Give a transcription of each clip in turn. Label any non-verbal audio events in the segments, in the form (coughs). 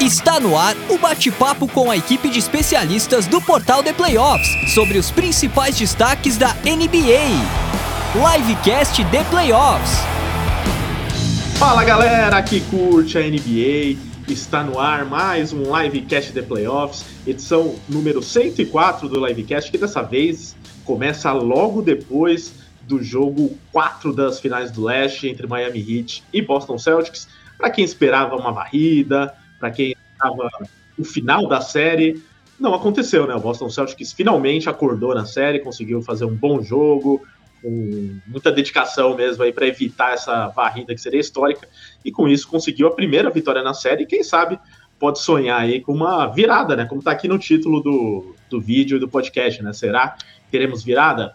Está no ar o bate-papo com a equipe de especialistas do Portal de Playoffs sobre os principais destaques da NBA. Livecast de Playoffs. Fala galera que curte a NBA. Está no ar mais um Livecast de Playoffs, edição número 104 do Livecast, que dessa vez começa logo depois do jogo 4 das finais do leste entre Miami Heat e Boston Celtics. Para quem esperava uma varrida, para quem estava o final da série, não aconteceu, né? O Boston Celtics finalmente acordou na série, conseguiu fazer um bom jogo, com muita dedicação mesmo aí para evitar essa varrida que seria histórica, e com isso conseguiu a primeira vitória na série, e quem sabe pode sonhar aí com uma virada, né? Como está aqui no título do, do vídeo e do podcast, né? Será que teremos virada?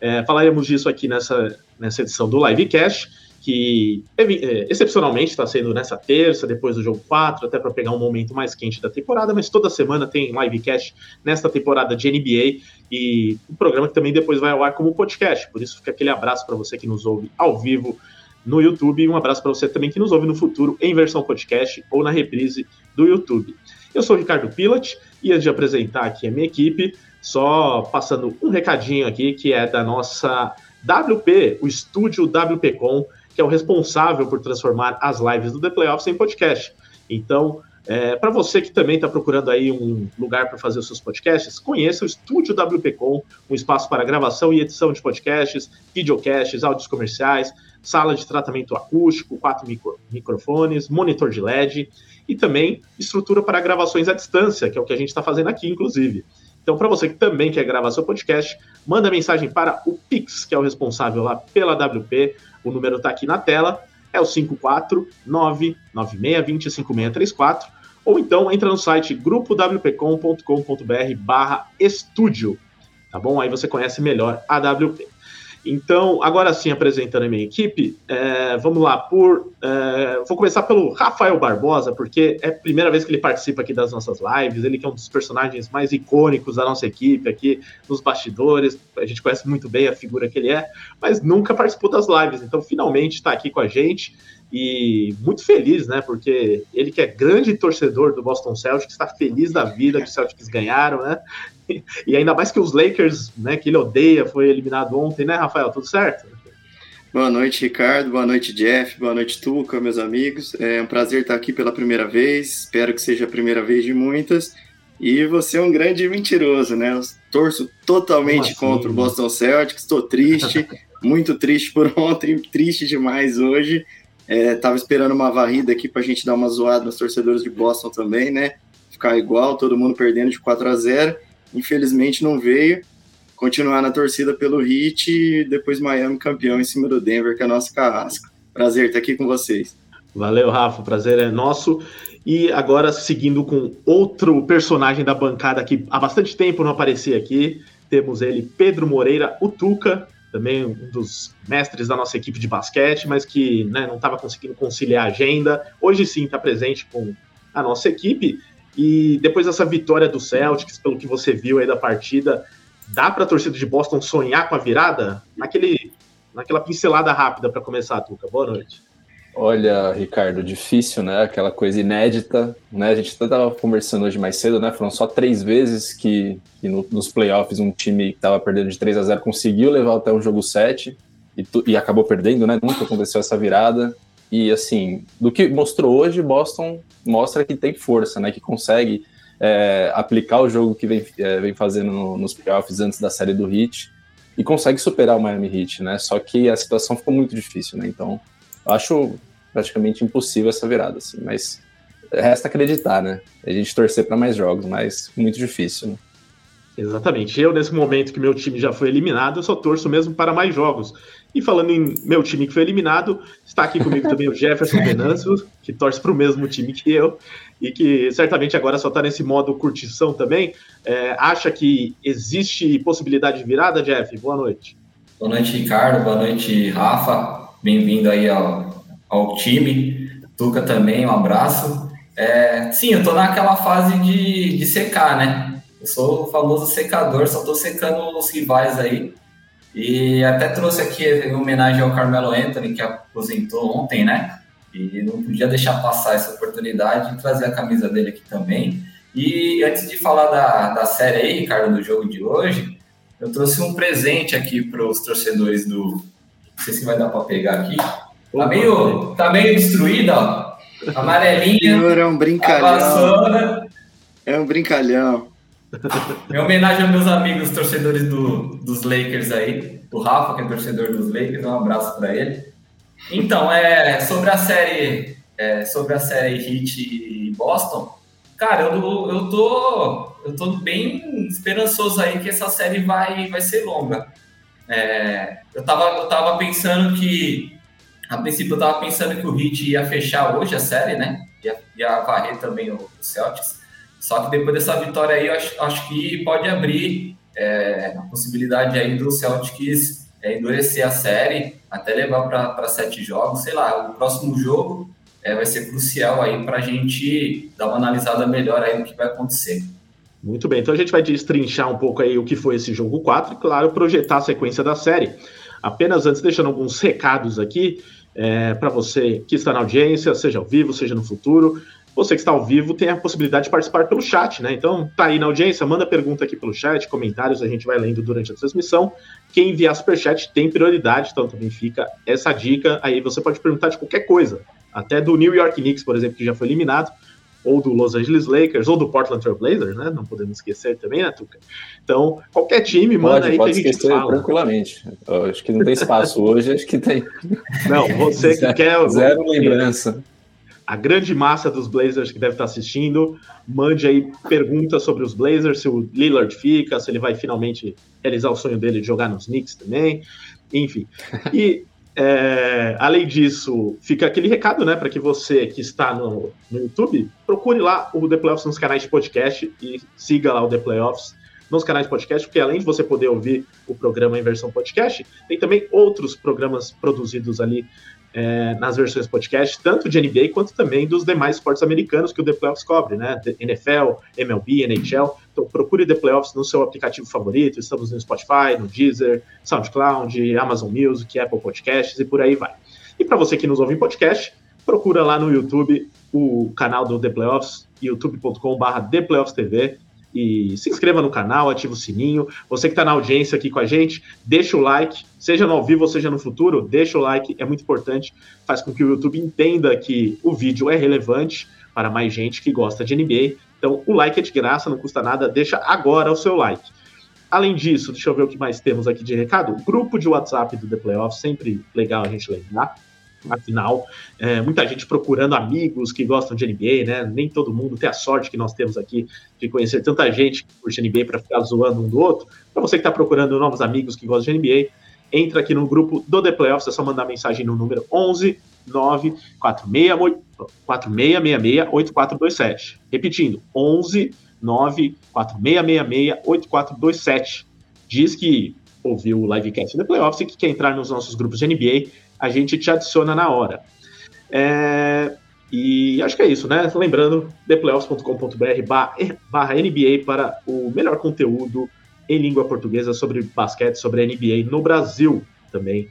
É, falaremos disso aqui nessa, nessa edição do Livecast que é, excepcionalmente está sendo nessa terça, depois do jogo 4, até para pegar um momento mais quente da temporada, mas toda semana tem livecast nesta temporada de NBA e o um programa que também depois vai ao ar como podcast. Por isso fica aquele abraço para você que nos ouve ao vivo no YouTube e um abraço para você também que nos ouve no futuro em versão podcast ou na reprise do YouTube. Eu sou o Ricardo Pilat e antes de apresentar aqui a minha equipe, só passando um recadinho aqui que é da nossa WP, o estúdio WPcom, que é o responsável por transformar as lives do The Playoffs em podcast. Então, é, para você que também está procurando aí um lugar para fazer os seus podcasts, conheça o Estúdio WPcom, um espaço para gravação e edição de podcasts, videocasts, áudios comerciais, sala de tratamento acústico, quatro micro, microfones, monitor de LED e também estrutura para gravações à distância, que é o que a gente está fazendo aqui, inclusive. Então, para você que também quer gravar seu podcast, manda mensagem para o Pix, que é o responsável lá pela WP. O número está aqui na tela, é o 54996205634. Ou então entra no site grupowpcom.com.br barra estúdio, tá bom? Aí você conhece melhor a WP. Então, agora sim, apresentando a minha equipe, é, vamos lá, por. É, vou começar pelo Rafael Barbosa, porque é a primeira vez que ele participa aqui das nossas lives, ele que é um dos personagens mais icônicos da nossa equipe aqui nos bastidores, a gente conhece muito bem a figura que ele é, mas nunca participou das lives, então finalmente está aqui com a gente e muito feliz, né? Porque ele que é grande torcedor do Boston Celtics, está feliz da vida que os Celtics ganharam, né? E ainda mais que os Lakers, né, que ele odeia, foi eliminado ontem, né, Rafael? Tudo certo? Boa noite, Ricardo. Boa noite, Jeff. Boa noite, Tuca, meus amigos. É um prazer estar aqui pela primeira vez. Espero que seja a primeira vez de muitas. E você é um grande mentiroso, né? Eu torço totalmente assim, contra o Boston Celtics. Estou triste, (laughs) muito triste por ontem, triste demais hoje. É, tava esperando uma varrida aqui para a gente dar uma zoada nos torcedores de Boston também, né? Ficar igual, todo mundo perdendo de 4 a 0 infelizmente não veio. Continuar na torcida pelo Heat e depois Miami campeão em cima do Denver, que é a nossa carrasca. Prazer estar aqui com vocês. Valeu, Rafa, prazer é nosso. E agora, seguindo com outro personagem da bancada que há bastante tempo não aparecia aqui, temos ele, Pedro Moreira, o Tuca, também um dos mestres da nossa equipe de basquete, mas que né, não estava conseguindo conciliar a agenda. Hoje sim está presente com a nossa equipe. E depois dessa vitória do Celtics, pelo que você viu aí da partida, dá para a torcida de Boston sonhar com a virada? Naquele, naquela pincelada rápida para começar, Tuca. Boa noite. Olha, Ricardo, difícil, né? Aquela coisa inédita, né? A gente estava conversando hoje mais cedo, né? Foram só três vezes que, que no, nos playoffs um time que estava perdendo de 3 a 0 conseguiu levar até o jogo 7 e, tu, e acabou perdendo, né? Nunca aconteceu essa virada. E assim, do que mostrou hoje, Boston mostra que tem força, né? Que consegue é, aplicar o jogo que vem, é, vem fazendo no, nos playoffs antes da série do Heat e consegue superar o Miami Heat, né? Só que a situação ficou muito difícil, né? Então, acho praticamente impossível essa virada, assim. Mas resta acreditar, né? A gente torcer para mais jogos, mas muito difícil, né? Exatamente. Eu, nesse momento que meu time já foi eliminado, eu só torço mesmo para mais jogos. E falando em meu time que foi eliminado, está aqui comigo também o (laughs) Jefferson Venâncio, que torce para o mesmo time que eu, e que certamente agora só está nesse modo curtição também. É, acha que existe possibilidade de virada, Jeff? Boa noite. Boa noite, Ricardo. Boa noite, Rafa. Bem-vindo aí ao, ao time. Tuca também, um abraço. É, sim, eu estou naquela fase de, de secar, né? Eu sou o famoso secador, só estou secando os rivais aí. E até trouxe aqui em homenagem ao Carmelo Anthony, que aposentou ontem, né? E não podia deixar passar essa oportunidade de trazer a camisa dele aqui também. E antes de falar da, da série aí, Ricardo, do jogo de hoje, eu trouxe um presente aqui para os torcedores do. Não sei se vai dar para pegar aqui. Tá meio, tá meio destruída, ó. Amarelinha. Senhor, é um brincalhão. É um brincalhão. Em homenagem aos meus amigos torcedores do, dos Lakers aí, o Rafa, que é torcedor dos Lakers, um abraço para ele. Então, é sobre a série, é, sobre a série Heat e Boston, cara, eu, eu tô eu tô bem esperançoso aí que essa série vai, vai ser longa. É, eu, tava, eu tava pensando que a princípio eu tava pensando que o Heat ia fechar hoje a série, né? Ia, ia varrer também o Celtics. Só que depois dessa vitória aí, eu acho, acho que pode abrir é, a possibilidade aí do Celtics é, endurecer a série, até levar para sete jogos, sei lá, o próximo jogo é, vai ser crucial aí para a gente dar uma analisada melhor aí do que vai acontecer. Muito bem, então a gente vai destrinchar um pouco aí o que foi esse jogo 4 e, claro, projetar a sequência da série. Apenas antes, deixando alguns recados aqui é, para você que está na audiência, seja ao vivo, seja no futuro. Você que está ao vivo tem a possibilidade de participar pelo chat, né? Então, tá aí na audiência, manda pergunta aqui pelo chat, comentários, a gente vai lendo durante a transmissão. Quem enviar superchat tem prioridade, então também fica essa dica. Aí você pode perguntar de qualquer coisa, até do New York Knicks, por exemplo, que já foi eliminado, ou do Los Angeles Lakers, ou do Portland Trail Blazers, né? Não podemos esquecer também, né, Tuca? Então, qualquer time, manda pode, aí pode que a gente esquecer fala. tranquilamente. Eu acho que não tem espaço hoje, acho que tem. Não, você que (laughs) quer... Zero lembrança a grande massa dos Blazers que deve estar assistindo, mande aí perguntas sobre os Blazers, se o Lillard fica, se ele vai finalmente realizar o sonho dele de jogar nos Knicks também, enfim. E é, além disso, fica aquele recado, né, para que você que está no, no YouTube, procure lá o The Playoffs nos canais de podcast e siga lá o The Playoffs nos canais de podcast, porque além de você poder ouvir o programa em versão podcast, tem também outros programas produzidos ali é, nas versões podcast, tanto de NBA quanto também dos demais esportes americanos que o The Playoffs cobre, né? NFL, MLB, NHL. Então procure The Playoffs no seu aplicativo favorito. Estamos no Spotify, no Deezer, SoundCloud, Amazon Music, Apple Podcasts e por aí vai. E para você que nos ouve em podcast, procura lá no YouTube o canal do The Playoffs, youtube.com/barra The Playoffs TV e se inscreva no canal, ative o sininho. Você que está na audiência aqui com a gente, deixa o like, seja no ao vivo ou seja no futuro, deixa o like, é muito importante, faz com que o YouTube entenda que o vídeo é relevante para mais gente que gosta de NBA. Então, o like é de graça, não custa nada, deixa agora o seu like. Além disso, deixa eu ver o que mais temos aqui de recado. Grupo de WhatsApp do The Playoff, sempre legal a gente lembrar. Afinal, é, muita gente procurando amigos que gostam de NBA, né? Nem todo mundo tem a sorte que nós temos aqui de conhecer tanta gente que curte NBA para ficar zoando um do outro. Para você que está procurando novos amigos que gostam de NBA, entra aqui no grupo do The Playoffs, é só mandar mensagem no número 11 94666 8427. Repetindo, 11 94666 8427. Diz que ouviu o livecast do Playoffs e que quer entrar nos nossos grupos de NBA a gente te adiciona na hora. É, e acho que é isso, né? Lembrando, theplayoffs.com.br barra NBA para o melhor conteúdo em língua portuguesa sobre basquete, sobre NBA no Brasil também.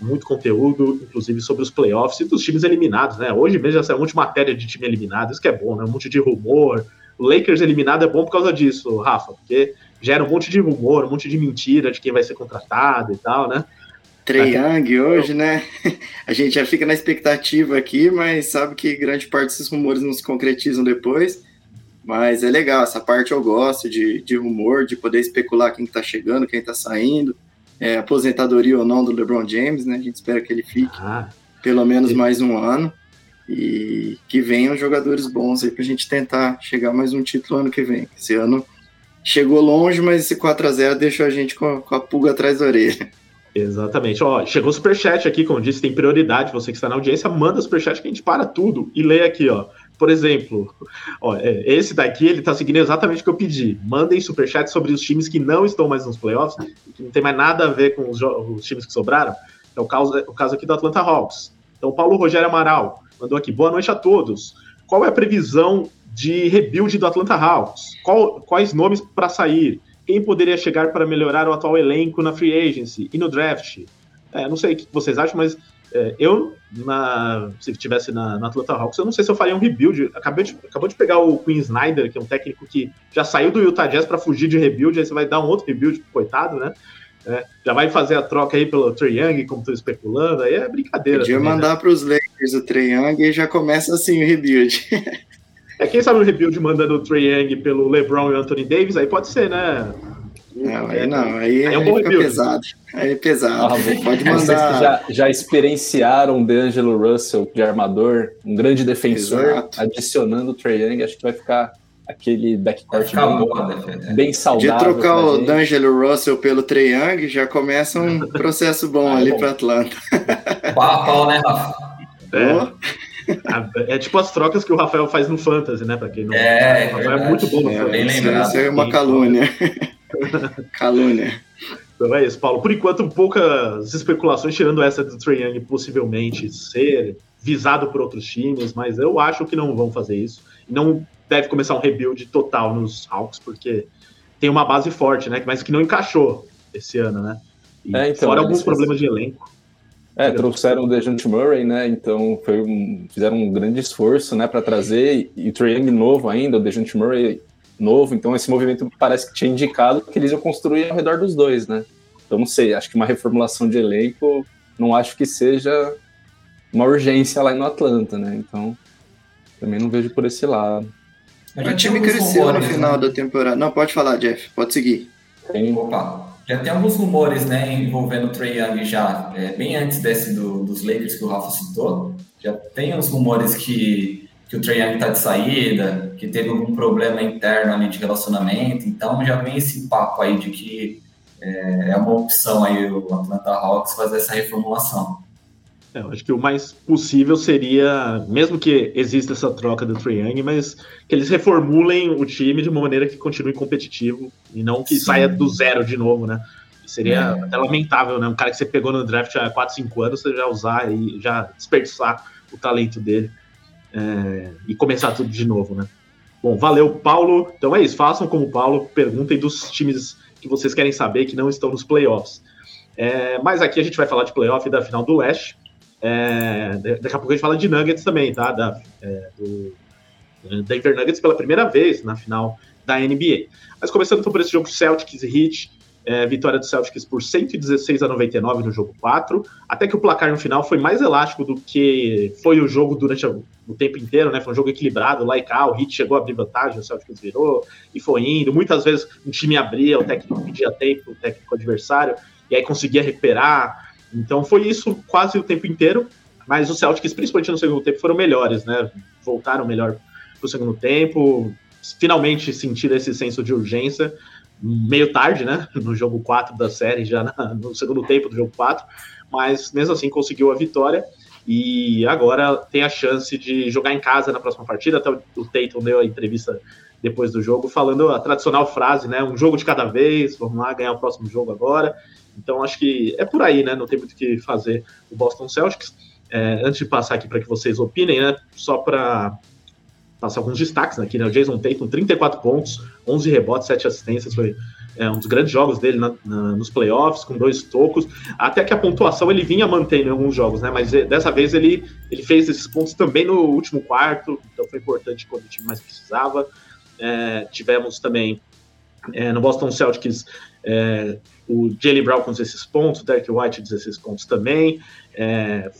Muito conteúdo, inclusive sobre os playoffs e dos times eliminados, né? Hoje mesmo já saiu um monte de matéria de time eliminado, isso que é bom, né? Um monte de rumor. O Lakers eliminado é bom por causa disso, Rafa, porque gera um monte de rumor, um monte de mentira de quem vai ser contratado e tal, né? Trey Young hoje, né? (laughs) A gente já fica na expectativa aqui, mas sabe que grande parte desses rumores não se concretizam depois. Mas é legal, essa parte eu gosto de, de rumor, de poder especular quem está chegando, quem está saindo, é, aposentadoria ou não do LeBron James, né? A gente espera que ele fique ah, pelo menos sim. mais um ano e que venham jogadores bons aí para a gente tentar chegar mais um título ano que vem. Esse ano chegou longe, mas esse 4 a 0 deixou a gente com com a pulga atrás da orelha. Exatamente. Ó, chegou superchat aqui, como disse, tem prioridade. Você que está na audiência, manda superchat que a gente para tudo e lê aqui, ó. Por exemplo, ó, é, esse daqui ele está seguindo exatamente o que eu pedi. Mandem superchat sobre os times que não estão mais nos playoffs, que não tem mais nada a ver com os, os times que sobraram. É o caso, o caso aqui do Atlanta Hawks. Então, Paulo Rogério Amaral mandou aqui. Boa noite a todos. Qual é a previsão de rebuild do Atlanta Hawks? Qual, quais nomes para sair? Quem poderia chegar para melhorar o atual elenco na free agency e no draft? É, não sei o que vocês acham, mas É, eu, na, se tivesse na, na Atlanta Hawks, eu não sei se eu faria um rebuild. Acabei de, acabou de pegar o Queen Snyder, que é um técnico que já saiu do Utah Jazz para fugir de rebuild, aí você vai dar um outro rebuild, coitado, né? É, já vai fazer a troca aí pelo Trey Young, como estou especulando, aí é brincadeira. Podia também, mandar né? para os Lakers o Trey Young e já começa assim o rebuild. (laughs) é, quem sabe o rebuild mandando o Trey Young pelo LeBron e o Anthony Davis, aí pode ser, né? Não, aí não, aí, aí é um bom fica pesado. Aí é pesado. Ah, Pode mandar. Já, já experienciaram o D'Angelo Russell de armador, um grande defensor, Exato. adicionando o Trey Young, acho que vai ficar aquele backcourt bem, boa, né? bem saudável. De trocar o D'Angelo Russell pelo Trey Young, já começa um (laughs) processo bom ah, ali para Atlanta. Pau a pau, né, Rafa? É. é tipo as trocas que o Rafael faz no Fantasy, né? Para quem não é, o Rafael é, é muito bom no é, Fantasy. Isso é uma calúnia. (laughs) calúnia. Então é isso, Paulo. Por enquanto, poucas especulações, tirando essa do Trey Young possivelmente ser visado por outros times, mas eu acho que não vão fazer isso. Não deve começar um rebuild total nos Hawks, porque tem uma base forte, né? Mas que não encaixou esse ano, né? E é, então, fora alguns problemas de elenco. É, trouxeram o Dejante Murray, né? Então foi um, fizeram um grande esforço, né, para trazer e o Trae Young novo ainda, o Dejante Murray novo. Então esse movimento parece que tinha indicado que eles iam construir ao redor dos dois, né? Então não sei, acho que uma reformulação de elenco não acho que seja uma urgência lá no Atlanta, né? Então também não vejo por esse lado. O time cresceu no final né? da temporada. Não, pode falar, Jeff, pode seguir. Tem. Opa. Já tem alguns rumores, né, envolvendo o Trey Young já, é, bem antes desse do, dos Lakers que o Rafa citou. Já tem uns rumores que, que o Trey Young tá de saída, que teve algum problema interno ali de relacionamento. Então já vem esse papo aí de que é, é uma opção aí o Atlanta Hawks fazer essa reformulação. É, eu acho que o mais possível seria, mesmo que exista essa troca do Trae Young, mas que eles reformulem o time de uma maneira que continue competitivo e não que Sim. saia do zero de novo, né? Seria é. até lamentável, né? Um cara que você pegou no draft há 4, 5 anos, você já usar e já desperdiçar o talento dele é, e começar tudo de novo, né? Bom, valeu, Paulo. Então é isso, façam como o Paulo, perguntem dos times que vocês querem saber que não estão nos playoffs. É, mas aqui a gente vai falar de playoff da final do Leste. É, daqui a pouco a gente fala de Nuggets também, tá? Da, é, do Denver Nuggets pela primeira vez na final da NBA. Mas começando então por esse jogo Celtics e Heat, é, vitória do Celtics por 116 a 99 no jogo 4, até que o placar no final foi mais elástico do que foi o jogo durante o tempo inteiro, né? Foi um jogo equilibrado, lá e cá, o Heat chegou a abrir vantagem, o Celtics virou e foi indo. Muitas vezes um time abria, o técnico pedia tempo, o técnico adversário, e aí conseguia recuperar. Então foi isso quase o tempo inteiro, mas os Celtics, principalmente no segundo tempo, foram melhores, né? Voltaram melhor para o segundo tempo, finalmente sentiram esse senso de urgência, meio tarde, né? (laughs) No jogo 4 da série, já na, no segundo tempo do jogo 4, mas mesmo assim conseguiu a vitória e agora tem a chance de jogar em casa na próxima partida. Até o Tatum deu a entrevista depois do jogo, falando a tradicional frase, né? Um jogo de cada vez, vamos lá ganhar o próximo jogo agora. Então acho que é por aí, né? Não tem muito o que fazer o Boston Celtics. É, antes de passar aqui para que vocês opinem, né? Só para passar alguns destaques aqui, né? O Jason Tatum, 34 pontos, 11 rebotes, 7 assistências, foi é, um dos grandes jogos dele na, na, nos playoffs, com dois tocos. Até que a pontuação ele vinha mantendo em alguns jogos, né? Mas é, dessa vez ele, ele fez esses pontos também no último quarto, então foi importante quando o time mais precisava. É, tivemos também é, no Boston Celtics é, o Jalen Brown com 16 pontos, Derek White 16 pontos também. É,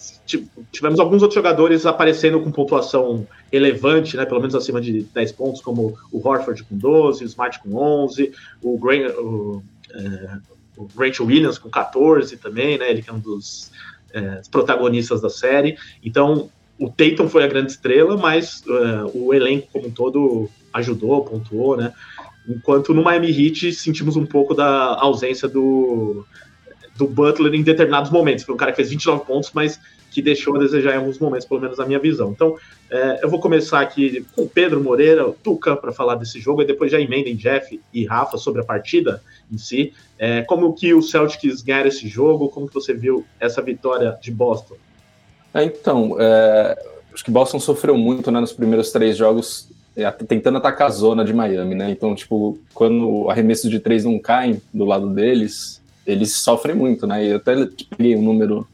tivemos alguns outros jogadores aparecendo com pontuação relevante, né, pelo menos acima de 10 pontos, como o Horford com 12, o Smart com 11, o Grant, o, é, o Williams com 14 também, né, ele que é um dos é, protagonistas da série. Então, o Tatum foi a grande estrela, mas uh, o elenco como um todo ajudou, pontuou, né? Enquanto no Miami Heat sentimos um pouco da ausência do, do Butler em determinados momentos. Foi um cara que fez 29 pontos, mas que deixou a desejar em alguns momentos, pelo menos na minha visão. Então, é, eu vou começar aqui com o Pedro Moreira, o Tuca, para falar desse jogo, e depois já emendem Jeff e Rafa sobre a partida em si. É, como que o Celtics ganharam esse jogo? Como que você viu essa vitória de Boston? É, então, é, acho que Boston sofreu muito né, nos primeiros três jogos é, tentando atacar a zona de Miami, né? Então, tipo, quando o arremesso de três não caem do lado deles, eles sofrem muito, né? E eu até peguei um número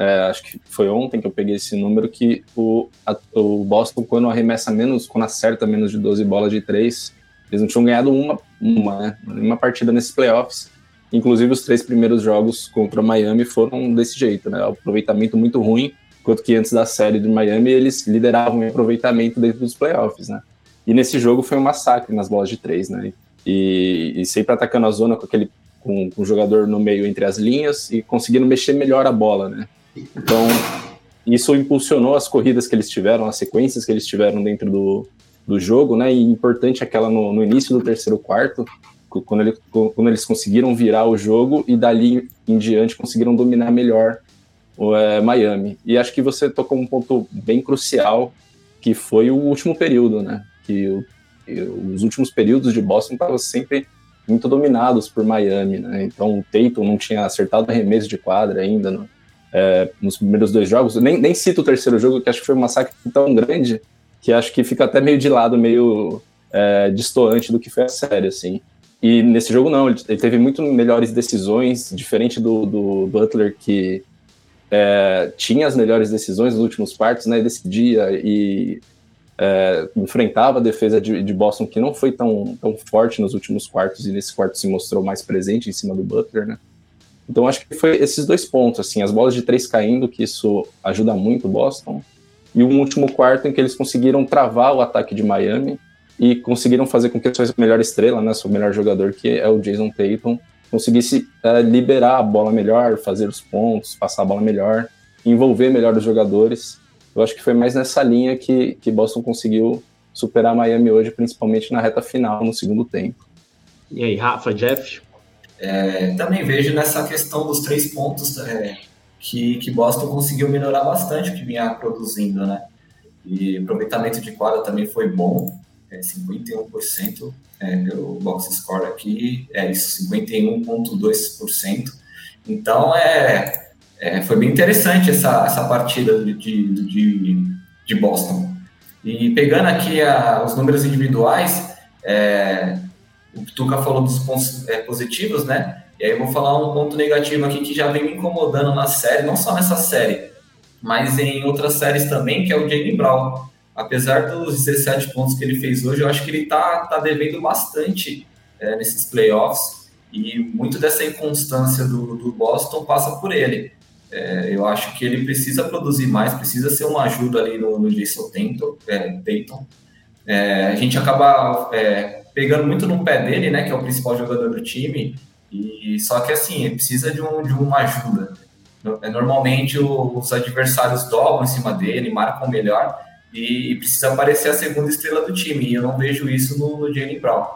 é, acho que foi ontem que eu peguei esse número, que o, a, o Boston, quando arremessa menos, quando acerta menos de 12 bolas de três, eles não tinham ganhado uma, uma, né, uma partida nesses playoffs. Inclusive, os três primeiros jogos contra Miami foram desse jeito, né? Aproveitamento muito ruim, enquanto que antes da série do Miami eles lideravam em aproveitamento dentro dos playoffs, né? E nesse jogo foi um massacre nas bolas de três, né? E, e sempre atacando a zona com aquele com, com o jogador no meio entre as linhas e conseguindo mexer melhor a bola, né? Então, isso impulsionou as corridas que eles tiveram, as sequências que eles tiveram dentro do, do jogo, né? E importante aquela no, no início do terceiro quarto, quando, ele, quando, eles conseguiram virar o jogo e dali em diante conseguiram dominar melhor é, Miami. E acho que você tocou um ponto bem crucial, que foi o último período, né? Que o, os últimos períodos de Boston estavam sempre muito dominados por Miami, né? Então o Tatum não tinha acertado arremesso de quadra ainda no, é, nos primeiros dois jogos. Nem, nem cito o terceiro jogo, que acho que foi um massacre tão grande que acho que fica até meio de lado, meio é, distoante do que foi a série, assim. E nesse jogo não, ele, teve muito melhores decisões, diferente do, do Butler que é, tinha as melhores decisões nos últimos quartos, né? Decidia e é, enfrentava a defesa de, de, Boston que não foi tão, tão forte nos últimos quartos e nesse quarto se mostrou mais presente em cima do Butler, né? Então acho que foi esses dois pontos, assim, as bolas de três caindo, que isso ajuda muito o Boston, e um último quarto em que eles conseguiram travar o ataque de Miami e conseguiram fazer com que a sua melhor estrela, né, seu melhor jogador, que é o Jason Tatum, conseguisse é, liberar a bola melhor, fazer os pontos, passar a bola melhor, envolver melhor os jogadores. Eu acho que foi mais nessa linha que, que Boston conseguiu superar Miami hoje, principalmente na reta final, no segundo tempo. E aí, Rafa, Jeff? É, também vejo nessa questão dos três pontos é, que, que Boston conseguiu melhorar bastante o que vinha produzindo, né? E aproveitamento de quadra também foi bom, é 51% é, pelo box score aqui, é isso, 51,2%. Então, é, é, foi bem interessante essa, essa partida de, de, de Boston. E pegando aqui a, os números individuais, é, o Tuca falou dos pontos é, positivos, né? E aí eu vou falar um ponto negativo aqui que já vem me incomodando na série, não só nessa série, mas em outras séries também, que é o Jalen Brown. Apesar dos 17 pontos que ele fez hoje, eu acho que ele tá, tá devendo bastante é, nesses playoffs e muito dessa inconstância do, do Boston passa por ele. É, eu acho que ele precisa produzir mais, precisa ser uma ajuda ali no, no Jason Tatum. É, É, a gente acaba é, pegando muito no pé dele, né, que é o principal jogador do time, e só que assim, ele precisa de, um, de uma ajuda. É, normalmente os adversários dobram em cima dele, marcam melhor, e, precisa aparecer a segunda estrela do time, e eu não vejo isso no, no Jalen Brown.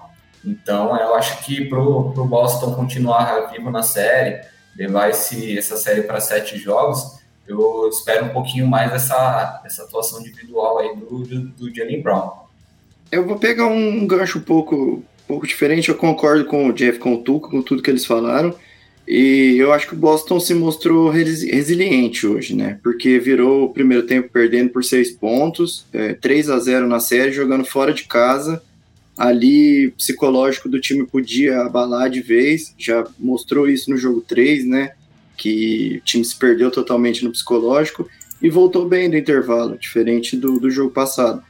Então, eu acho que para o Boston continuar vivo na série, levar esse, essa série para sete jogos, eu espero um pouquinho mais dessa, dessa atuação individual aí do, do, do Jalen Brown. Eu vou pegar um gancho um pouco, um pouco diferente. Eu concordo com o Jeff, com o Tuco, com tudo que eles falaram. E eu acho que o Boston se mostrou resiliente hoje, né? Porque virou o primeiro tempo perdendo por seis pontos, é, 3 a 0 na série, jogando fora de casa. Ali, psicológico do time podia abalar de vez, já mostrou isso no jogo 3, né? Que o time se perdeu totalmente no psicológico e voltou bem do intervalo, diferente do, do jogo passado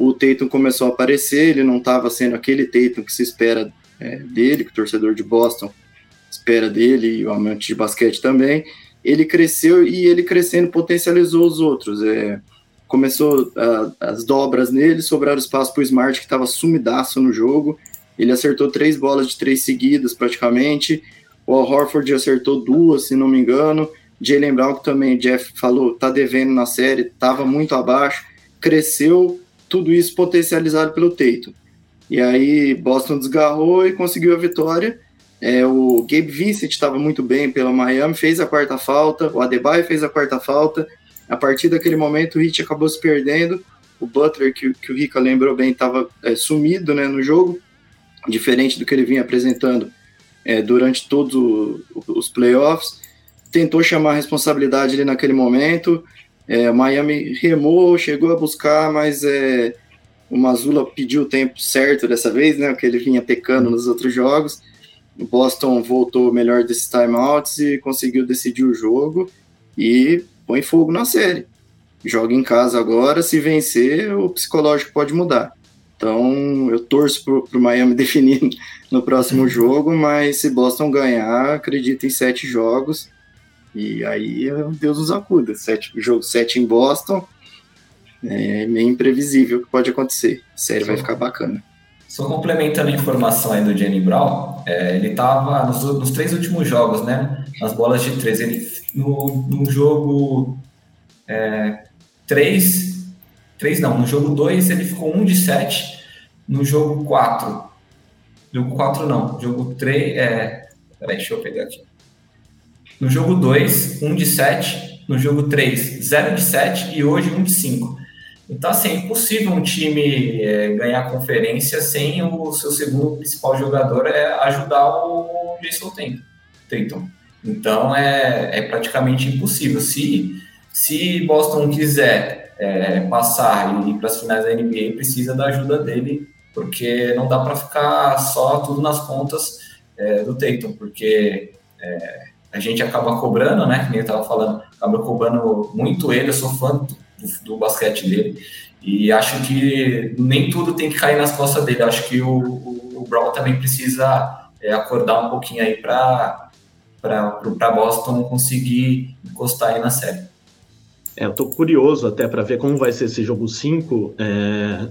o Tatum começou a aparecer, ele não estava sendo aquele Tatum que se espera é, dele, que o torcedor de Boston espera dele, e o amante de basquete também. Ele cresceu e ele crescendo potencializou os outros. É, começou a, as dobras nele, sobraram espaço para o Smart, que estava sumidaço no jogo. Ele acertou três bolas de três seguidas, praticamente. O Al Horford acertou duas, se não me engano. Jalen Brown, que também Jeff falou, tá devendo na série, estava muito abaixo. Cresceu tudo isso potencializado pelo Teito. E aí Boston desgarrou e conseguiu a vitória. É, o Gabe Vincent estava muito bem pela Miami, fez a quarta falta, o Adebayo fez a quarta falta. A partir daquele momento o Heat acabou se perdendo. O Butler, que, que o Rica lembrou bem, estava é, sumido né, no jogo, diferente do que ele vinha apresentando é, durante todos os playoffs. Tentou chamar a responsabilidade ali naquele momento. É, Miami remou, chegou a buscar, mas é, o Mazula pediu o tempo certo dessa vez, né? Que ele vinha pecando nos outros jogos. O Boston voltou melhor desses timeouts e conseguiu decidir o jogo. E põe fogo na série. Joga em casa agora, se vencer, o psicológico pode mudar. Então, eu torço para o Miami (laughs) definir no próximo jogo, mas se Boston ganhar, acredito em sete jogos. E aí, Deus nos acuda. Sete, jogo 7 em Boston, é meio imprevisível o que pode acontecer. A série vai ficar bacana. Só complementando a informação aí do Jenny Brown, é, ele estava nos, nos, três últimos jogos, né? Nas bolas de três. Ele, no, no jogo 3, é, 3 não, no jogo 2 ele ficou 1 de 7, no jogo 4, jogo 4 não, jogo 3, é, peraí, deixa eu pegar aqui. No jogo 2, 1 de 7, no jogo 3, 0 de 7 e hoje 1 de 5. Então, assim, é impossível um time é, ganhar a conferência sem o seu segundo principal jogador é ajudar o Jason Tatum. Então, é, é praticamente impossível. Se, se Boston quiser é, passar e ir para as finais da NBA, precisa da ajuda dele, porque não dá para ficar só tudo nas contas é, do Tatum, porque é, a gente acaba cobrando, né? Nem eu estava falando, acaba cobrando muito ele, eu sou fã do basquete dele. E acho que nem tudo tem que cair nas costas dele. Acho que o, o, o Brown também precisa é, acordar um pouquinho aí para Boston conseguir encostar aí na série. É, eu tô curioso até para ver como vai ser esse jogo 5, é,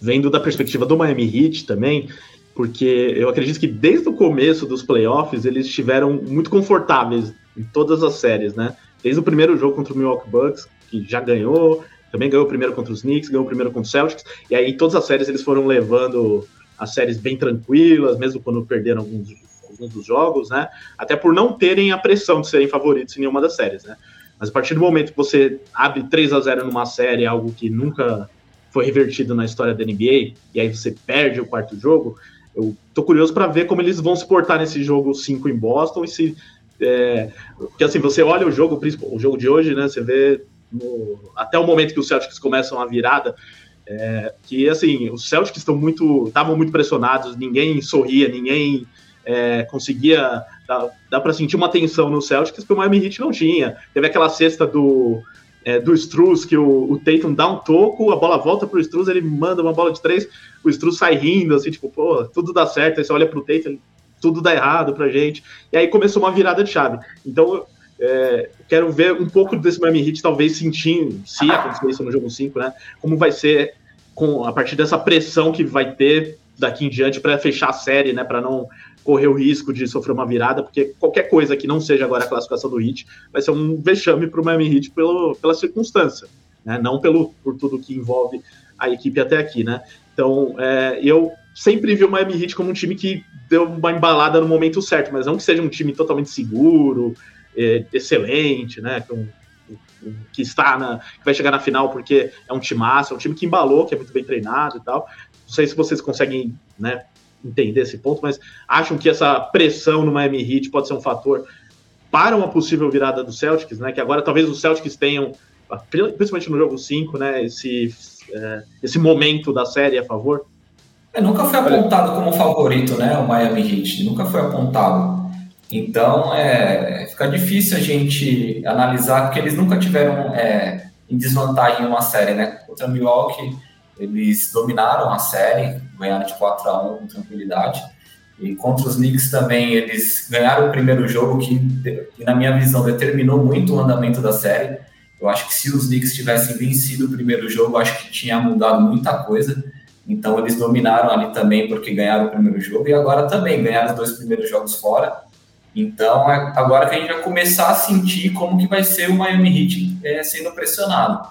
vendo da perspectiva do Miami Heat também, porque eu acredito que desde o começo dos playoffs eles estiveram muito confortáveis em todas as séries, né? Desde o primeiro jogo contra o Milwaukee Bucks, que já ganhou, também ganhou o primeiro contra os Knicks, ganhou o primeiro contra os Celtics, e aí todas as séries eles foram levando as séries bem tranquilas, mesmo quando perderam alguns, alguns dos jogos, né? Até por não terem a pressão de serem favoritos em nenhuma das séries, né? Mas a partir do momento que você abre 3 a 0 numa série, algo que nunca foi revertido na história da NBA, e aí você perde o quarto jogo, eu tô curioso para ver como eles vão se portar nesse jogo 5 em Boston e se. É, porque assim, você olha o jogo, o jogo de hoje, né? Você vê no, até o momento que os Celtics começam a virada, é, que assim, os Celtics estão muito, estavam muito pressionados, ninguém sorria, ninguém é, conseguia, dá, dá para sentir uma tensão no Celtics que o Miami Heat não tinha. Teve aquela cesta do é, do Struz, que o, o Tatum dá um toco, a bola volta pro Struz, ele manda uma bola de três, o Struz sai rindo, assim, tipo, pô, tudo dá certo, aí você olha pro Tatum, tudo dá errado pra gente, e aí começou uma virada de chave. Então, é, quero ver um pouco desse Miami Heat, talvez sentindo, se acontecer isso no jogo 5, né? Como vai ser com a partir dessa pressão que vai ter daqui em diante para fechar a série, né? Para não correr o risco de sofrer uma virada, porque qualquer coisa que não seja agora a classificação do Heat vai ser um vexame para o Miami Heat pelo, pela circunstância, né? Não pelo por tudo que envolve a equipe até aqui, né? Então, é, eu sempre vi o Miami Heat como um time que deu uma embalada no momento certo, mas não que seja um time totalmente seguro, é, excelente, né? Com, que está na, que vai chegar na final porque é um time massa, é um time que embalou, que é muito bem treinado e tal. Não sei se vocês conseguem, né, entender esse ponto, mas acham que essa pressão no Miami Heat pode ser um fator para uma possível virada do Celtics, né? Que agora talvez os Celtics tenham, principalmente no jogo 5, né, esse, é, esse momento da série a favor. É, nunca foi apontado como favorito, né, o Miami Heat, nunca foi apontado. Então, é, fica difícil a gente analisar, porque eles nunca tiveram é, em desvantagem em uma série, né? Contra Milwaukee, eles dominaram a série, ganharam de 4 a 1 com tranquilidade. E contra os Knicks também, eles ganharam o primeiro jogo, que, que na minha visão, determinou muito o andamento da série. Eu acho que se os Knicks tivessem vencido o primeiro jogo, acho que tinha mudado muita coisa. Então, eles dominaram ali também, porque ganharam o primeiro jogo. E agora também, ganharam os dois primeiros jogos fora então, é agora que a gente vai começar a sentir como que vai ser o Miami Heat é, sendo pressionado.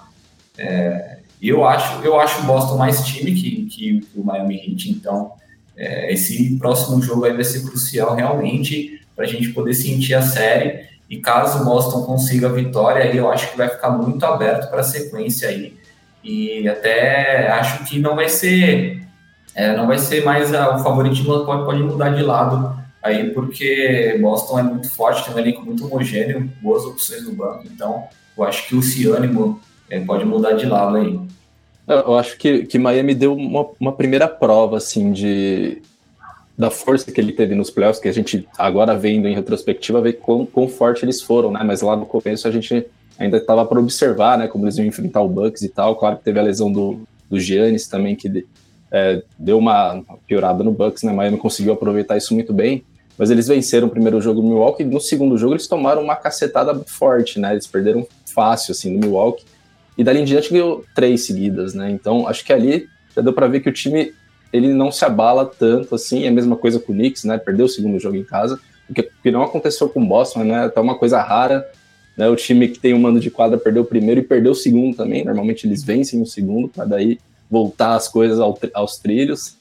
É, eu acho eu acho o Boston mais time que, que, o Miami Heat, então é, esse próximo jogo aí vai ser crucial realmente para a gente poder sentir a série. E caso o Boston consiga a vitória, aí eu acho que vai ficar muito aberto para a sequência aí. E até acho que não vai ser é, não vai ser mais a, o favoritismo pode, pode mudar de lado aí porque Boston é muito forte, tem um elenco muito homogêneo, boas opções no banco, então eu acho que o Ciânimo é, pode mudar de lado aí. Eu acho que, que Miami deu uma, uma primeira prova, assim, de, da força que ele teve nos playoffs, que a gente agora vendo em retrospectiva, vê quão, quão forte eles foram, né? Mas lá no começo a gente ainda estava para observar, né, como eles iam enfrentar o Bucks e tal. Claro que teve a lesão do, do Giannis também, que é, deu uma piorada no Bucks, né? Miami conseguiu aproveitar isso muito bem. Mas eles venceram o primeiro jogo do Milwaukee e no segundo jogo eles tomaram uma cacetada forte, né? Eles perderam fácil, assim, no Milwaukee. E dali em diante ganhou três seguidas, né? Então acho que ali já deu para ver que o time ele não se abala tanto assim. É a mesma coisa com o Knicks, né? Perdeu o segundo jogo em casa, o que, não aconteceu com o Boston, né? Até uma coisa rara. Né? O time que tem um mando de quadra perdeu o primeiro e perdeu o segundo também. Normalmente eles vencem o segundo para daí voltar as coisas ao, aos trilhos.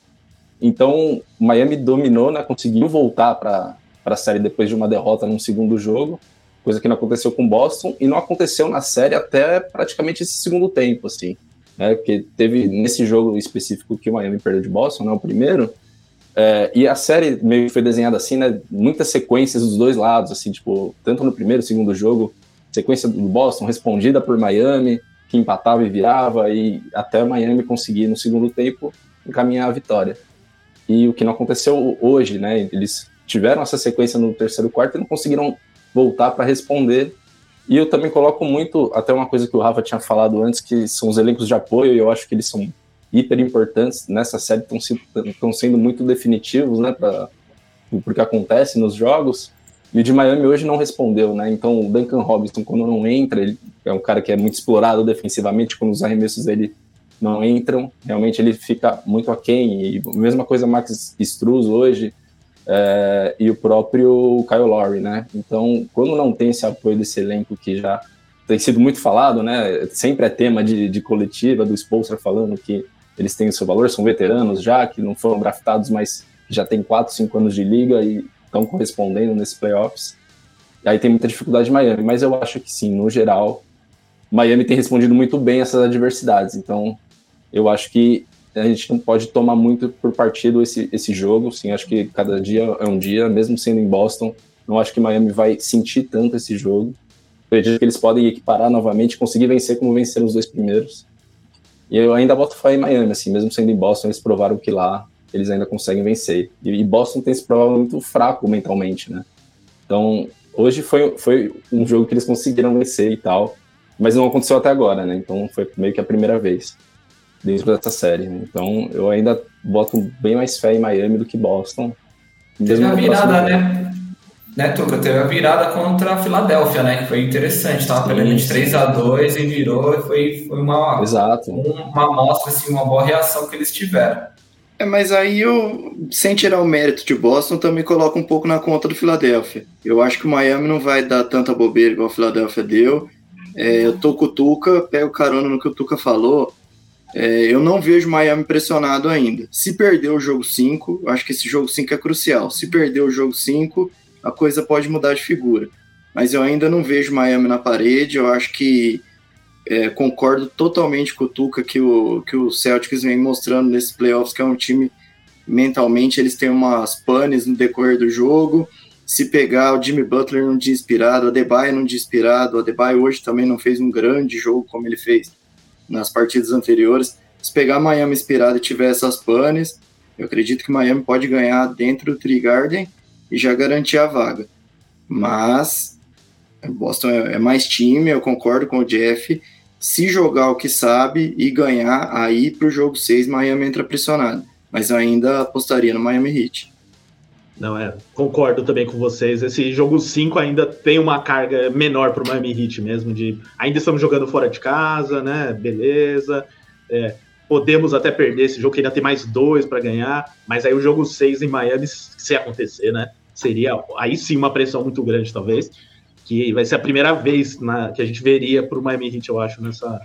Então, Miami dominou, né? Conseguiu voltar para a série depois de uma derrota num segundo jogo coisa que não aconteceu com Boston e não aconteceu na série até praticamente esse segundo tempo, assim, né? Porque teve nesse jogo específico que o Miami perdeu de Boston, né? O primeiro. É, e a série meio que foi desenhada assim, né? Muitas sequências dos dois lados, assim, tipo, tanto no primeiro, segundo jogo, sequência do Boston respondida por Miami, que empatava e virava, e até Miami conseguir no segundo tempo encaminhar a vitória. E o que não aconteceu hoje, né? Eles tiveram essa sequência no terceiro quarto e não conseguiram voltar para responder. E eu também coloco muito, até uma coisa que o Rafa tinha falado antes, que são os elencos de apoio, e eu acho que eles são hiper importantes nessa série, estão sendo muito definitivos, né, para o que acontece nos jogos. E o de Miami hoje não respondeu, né? Então o Duncan Robinson, quando não entra, ele é um cara que é muito explorado defensivamente, quando os arremessos dele não entram, realmente ele fica muito aquém. E mesma coisa Max Struz hoje, é, e o próprio Kyle Lowry, né? Então, quando não tem esse apoio desse elenco que já tem sido muito falado, né? Sempre é tema de, de coletiva, do Spolstra falando que eles têm o seu valor, são veteranos já, que não foram draftados, mas já tem 4, 5 anos de liga e estão correspondendo nesses playoffs. E aí tem muita dificuldade em Miami, mas eu acho que sim, no geral, Miami tem respondido muito bem essas adversidades. Então, eu acho que a gente não pode tomar muito por partido esse, esse jogo, sim, acho que cada dia é um dia, mesmo sendo em Boston, não acho que Miami vai sentir tanto esse jogo. Acredito que eles podem equiparar novamente, conseguir vencer como venceram os dois primeiros. E eu ainda boto fé em Miami, assim, mesmo sendo em Boston, eles provaram que lá eles ainda conseguem vencer. E, Boston tem esse problema muito fraco mentalmente, né? Então, hoje foi, foi um jogo que eles conseguiram vencer e tal, mas não aconteceu até agora, né? Então foi meio que a primeira vez dentro dessa série. Né? Então eu ainda boto bem mais fé em Miami do que Boston. Teve a virada, né? Né, Tuca? Teve a virada contra a Filadélfia, né? Que foi interessante. Tava perdendo de 3 a 2 e virou. E foi, foi uma, Exato. uma amostra, assim, uma boa reação que eles tiveram. É, mas aí eu, sem tirar o mérito de Boston, também coloco um pouco na conta do Filadélfia. Eu acho que o Miami não vai dar tanta bobeira igual o Filadélfia deu. É, eu tô com o Tuca, pego carona no que o Tuca falou. É, eu não vejo Miami pressionado ainda. Se perder o jogo 5, acho que esse jogo 5 é crucial. Se perder o jogo 5, a coisa pode mudar de figura. Mas eu ainda não vejo Miami na parede. Eu acho que é, concordo totalmente com o Tuca que o, que o Celtics vem mostrando nesses playoffs, que é um time mentalmente eles têm umas panes no decorrer do jogo. Se pegar o Jimmy Butler num dia inspirado, o Adebayo num dia inspirado, o Adebayo hoje também não fez um grande jogo como ele fez nas partidas anteriores. Se pegar Miami inspirado e tiver essas panes, eu acredito que Miami pode ganhar dentro do Tree Garden e já garantir a vaga. Mas Boston é, é mais time, eu concordo com o Jeff. Se jogar o que sabe e ganhar, aí para o jogo 6 Miami entra pressionado. Mas ainda apostaria no Miami Heat. Não, é, concordo também com vocês. Esse jogo 5 ainda tem uma carga menor para o Miami Heat mesmo, de ainda estamos jogando fora de casa, né? Beleza. É, podemos até perder esse jogo, que ainda tem mais dois para ganhar, mas aí o jogo 6 em Miami, se acontecer, né? Seria aí sim uma pressão muito grande, talvez. Que vai ser a primeira vez na, que a gente veria para o Miami Heat, eu acho, nessa,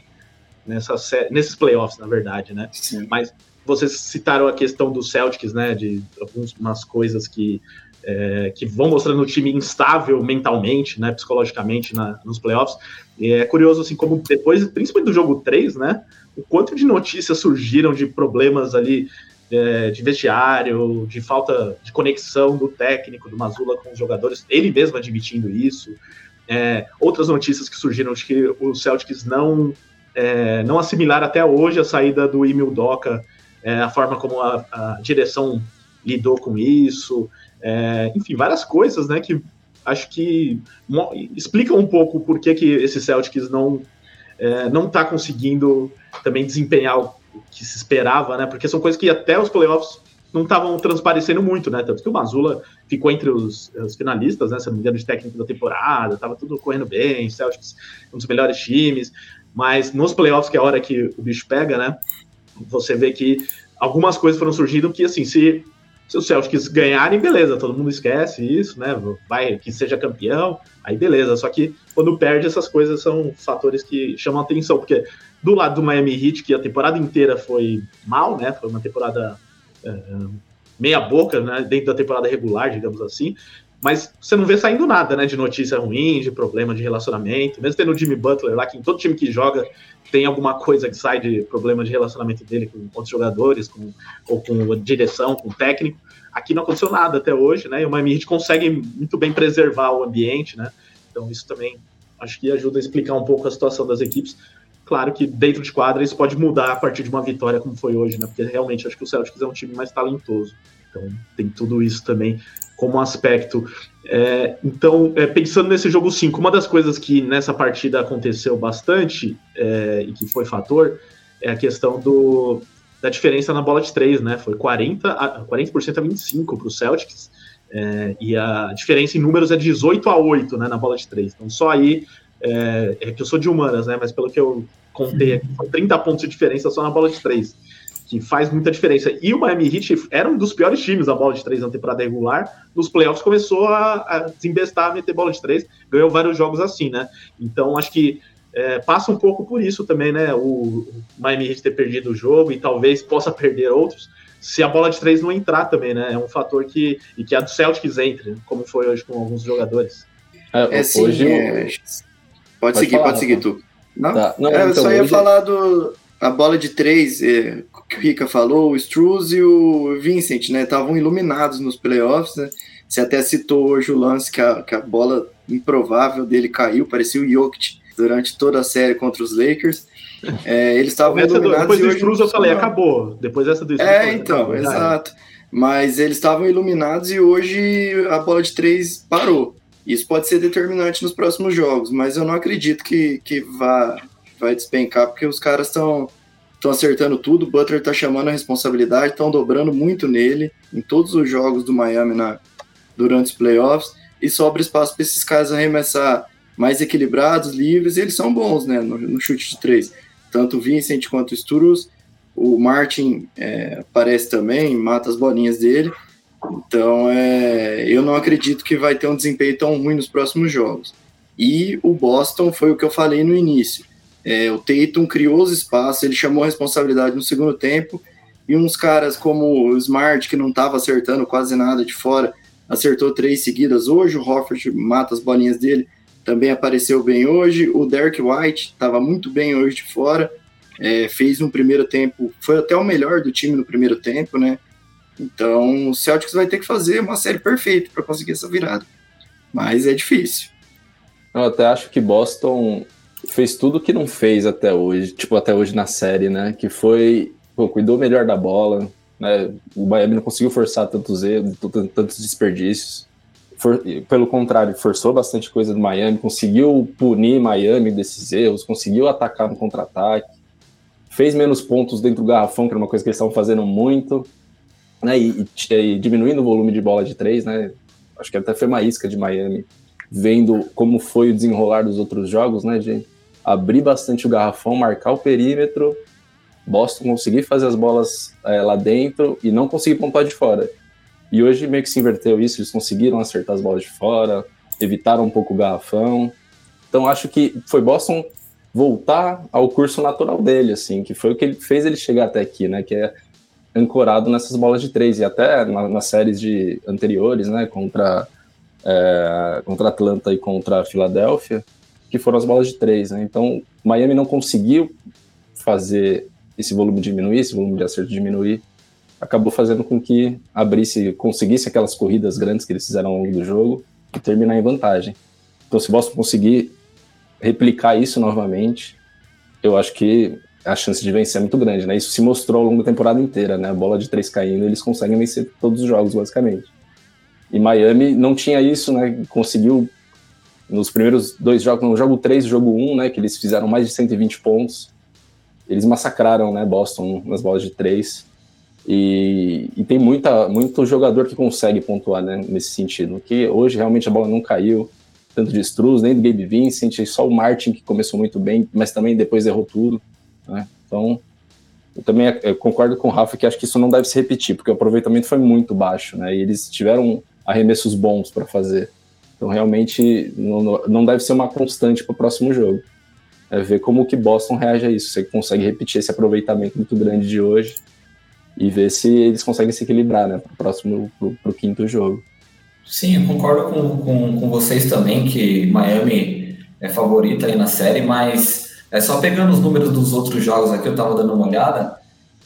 nessa nesses playoffs, na verdade, né? Sim. Mas vocês citaram a questão do Celtics, né? De algumas coisas que, é, que vão mostrando o time instável mentalmente, né? Psicologicamente na, nos playoffs. E é curioso, assim, como depois, principalmente do jogo 3, né? O quanto de notícias surgiram de problemas ali é, de vestiário, de falta de conexão do técnico, do Mazula com os jogadores, ele mesmo admitindo isso. É, outras notícias que surgiram de que o Celtics não, é, não assimilar até hoje a saída do Emil Doca é, a forma como a, a, direção lidou com isso, é, enfim, várias coisas, né, que acho que explica um pouco por que, que esse Celtics não é, não está conseguindo também desempenhar que se esperava, né? Porque são coisas que até os playoffs não estavam transparecendo muito, né? Tanto que o Mazula ficou entre os, os, finalistas, né? Se não me engano, de técnico da temporada, tava tudo correndo bem, Celtics um dos melhores times, mas nos playoffs, que é a hora que o bicho pega, né? Você vê que algumas coisas foram surgindo que, assim, se, se o Celtics ganharem, beleza, todo mundo esquece isso, né? Vai que seja campeão, aí beleza. Só que quando perde, essas coisas são fatores que chamam atenção, porque do lado do Miami Heat, que a temporada inteira foi mal, né? Foi uma temporada é, meia boca, né? Dentro da temporada regular, digamos assim. Mas você não vê saindo nada, né? De notícia ruim, de problema de relacionamento. Mesmo tendo o Jimmy Butler lá, que em todo time que joga tem alguma coisa que sai de problema de relacionamento dele com outros jogadores, com, ou com direção, com técnico. Aqui não aconteceu nada até hoje, né? E o Miami Heat consegue muito bem preservar o ambiente, né? Então isso também acho que ajuda a explicar um pouco a situação das equipes. Claro que dentro de quadra isso pode mudar a partir de uma vitória como foi hoje, né? Porque realmente acho que o Celtics é um time mais talentoso. Então tem tudo isso também como aspecto. É, então, é, pensando nesse jogo 5, uma das coisas que nessa partida aconteceu bastante é, e que foi fator é a questão do, da diferença na bola de 3, né? Foi 40%, a, 40 a 25% para o Celtics. É, e a diferença em números é 18 a 8 né, na bola de 3. Então, só aí é, é, que eu sou de humanas, né? Mas pelo que eu contei aqui, foi 30 pontos de diferença só na bola de três, que faz muita diferença. E o Miami Heat era um dos piores times da bola de três na temporada regular. Nos playoffs começou a, a desembestar, a meter bola de três, ganhou vários jogos assim, né? Então acho que é, passa um pouco por isso também, né? O, o Miami Heat ter perdido o jogo e talvez possa perder outros se a bola de três não entrar também, né? É um fator que e que a do Celtics entre, como foi hoje com alguns jogadores. É, é sim, hoje é... Pode, pode seguir, falar, pode seguir, tu. Não, tá. não é, eu então, só ia hoje... falar do a bola de três é, que o Rica falou, o Struz e o Vincent, né? Estavam iluminados nos playoffs, né? Você até citou hoje o lance que a, que a bola improvável dele caiu, parecia o Jokic durante toda a série contra os Lakers. É, eles estavam iluminados. depois do Struz eu falei, acabou. Depois dessa do Struz. É, então, acabou, exato. Mas eles estavam iluminados e hoje a bola de três parou. Isso pode ser determinante nos próximos jogos, mas eu não acredito que, que vá vai despencar, porque os caras estão estão acertando tudo, o Butler está chamando a responsabilidade, estão dobrando muito nele em todos os jogos do Miami na, durante os playoffs, e sobra espaço para esses caras arremessar mais equilibrados, livres, e eles são bons né, no, no chute de três. Tanto o Vincent quanto o Sturus, o Martin é, aparece também, mata as bolinhas dele, então, é, eu não acredito que vai ter um desempenho tão ruim nos próximos jogos. E o Boston foi o que eu falei no início. É, o Tatum criou os espaços, ele chamou a responsabilidade no segundo tempo, e uns caras como o Smart, que não estava acertando quase nada de fora, acertou três seguidas hoje. O Hofford mata as bolinhas dele, também apareceu bem hoje. O Derek White estava muito bem hoje de fora, é, fez um primeiro tempo, foi até o melhor do time no primeiro tempo, né? Então, o Celtics vai ter que fazer uma série perfeita para conseguir essa virada. Mas é difícil. Eu até acho que Boston fez tudo que não fez até hoje, tipo, até hoje na série, né? Que foi, pô, cuidou melhor da bola, né? O Miami não conseguiu forçar tantos erros, tantos desperdícios. For, pelo contrário, forçou bastante coisa do Miami, conseguiu punir Miami desses erros, conseguiu atacar no contra-ataque, fez menos pontos dentro do garrafão, que era uma coisa que eles estavam fazendo muito né, e, e, diminuindo o volume de bola de três, né, acho que até foi uma isca de Miami, vendo como foi o desenrolar dos outros jogos, né, de abrir bastante o garrafão, marcar o perímetro, Boston conseguir fazer as bolas é, lá dentro e não conseguir pontuar de fora. E hoje meio que se inverteu isso, eles conseguiram acertar as bolas de fora, evitaram um pouco o garrafão. Então acho que foi Boston voltar ao curso natural dele, assim, que foi o que ele fez ele chegar até aqui, né, que é ancorado nessas bolas de três e até na, nas séries de anteriores, né, contra é, contra Atlanta e contra Filadélfia, que foram as bolas de três, né? Então Miami não conseguiu fazer esse volume diminuir, esse volume de acerto diminuir, acabou fazendo com que abrisse, conseguisse aquelas corridas grandes que eles fizeram ao longo do jogo e terminar em vantagem. Então se Boston conseguir replicar isso novamente, eu acho que a chance de vencer é muito grande, né? Isso se mostrou ao longo da temporada inteira, né? A bola de três caindo, eles conseguem vencer todos os jogos, basicamente. E Miami não tinha isso, né? Conseguiu nos primeiros dois jogos, no jogo 3 e jogo 1, né, que eles fizeram mais de 120 pontos. Eles massacraram, né, Boston nas bolas de três. E, e, tem muita, muito jogador que consegue pontuar né, nesse sentido. Que hoje realmente a bola não caiu, tanto de Struz, nem do Gabe Vincent, só o Martin que começou muito bem, mas também depois errou tudo. Né? Então, eu também eu concordo com o Rafa que acho que isso não deve se repetir, porque o aproveitamento foi muito baixo, né? E eles tiveram arremessos bons para fazer. Então, realmente, não, não deve ser uma constante para o próximo jogo. É ver como que Boston reage a isso. Você consegue repetir esse aproveitamento muito grande de hoje e ver se eles conseguem se equilibrar, né, para o próximo, para o quinto jogo. Sim, eu concordo com, com, com vocês também que Miami é favorita aí na série, mas é só pegando os números dos outros jogos aqui, eu estava dando uma olhada.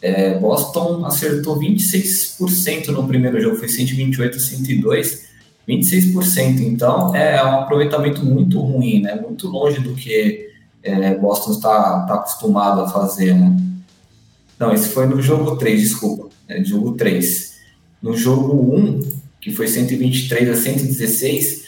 É, Boston acertou 26% no primeiro jogo, foi 128 a 102. 26%. Então, é um aproveitamento muito ruim, né? Muito longe do que é, Boston está tá acostumado a fazer, né? Não, esse foi no jogo 3, desculpa. É, jogo 3. No jogo 1, que foi 123 a 116,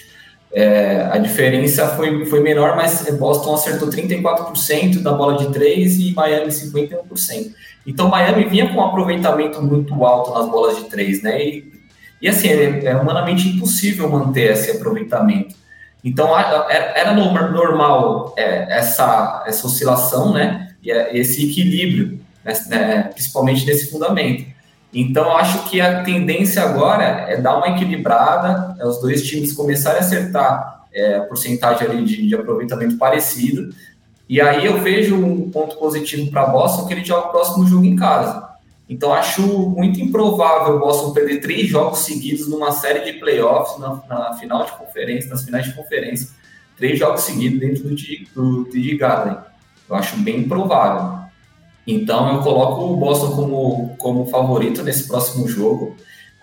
é, a diferença foi, foi menor, mas Boston acertou 34% da bola de 3 e Miami 51%. Então, Miami vinha com um aproveitamento muito alto nas bolas de 3, né? E e assim, é, é humanamente impossível manter esse aproveitamento. Então, era normal é, essa, essa oscilação, né? E é, esse equilíbrio, né, principalmente nesse fundamento. Então, acho que a tendência agora é dar uma equilibrada, é os dois times começarem a acertar é, a porcentagem ali de, de, aproveitamento parecido. E aí eu vejo um ponto positivo para Boston que ele joga o próximo jogo em casa. Então, acho muito improvável o Boston perder três jogos seguidos numa série de playoffs, na, na final de conferência, nas finais de conferência. Três jogos seguidos dentro do, do TD Garden. Eu acho bem improvável. Então, eu coloco o Boston como, como favorito nesse próximo jogo.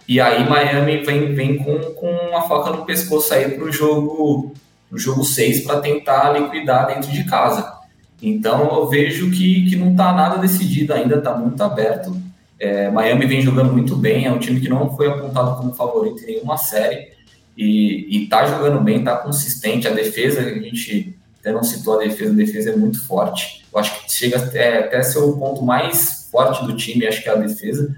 E aí, Miami vem, vem com, com uma faca no pescoço aí para o jogo, jogo 6 para tentar liquidar dentro de casa. Então, eu vejo que, que não está nada decidido ainda, está muito aberto. É, Miami vem jogando muito bem, é um time que não foi apontado como favorito em nenhuma série e, está jogando bem, está consistente. A defesa, a gente até não citou a defesa, a defesa é muito forte. Eu acho que chega até, até ser o ponto mais forte do time, acho que é a defesa.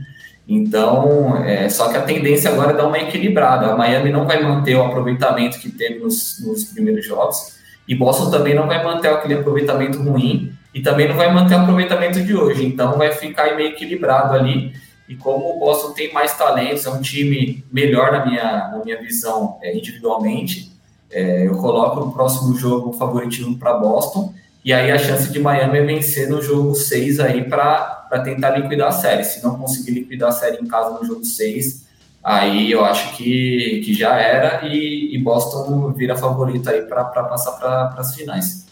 Então, é, só que a tendência agora é dar uma equilibrada. A Miami não vai manter o aproveitamento que teve nos, nos primeiros jogos e Boston também não vai manter aquele aproveitamento ruim e também não vai manter o aproveitamento de hoje. Então vai ficar meio equilibrado ali. E como o Boston tem mais talentos, é um time melhor na minha, na minha visão é, individualmente, é, eu coloco no próximo jogo o favoritismo para Boston. E aí a chance de Miami é vencer no jogo 6 aí para tentar liquidar a série. Se não conseguir liquidar a série em casa no jogo 6, aí eu acho que, que já era e, e Boston vira favorito aí para passar para as finais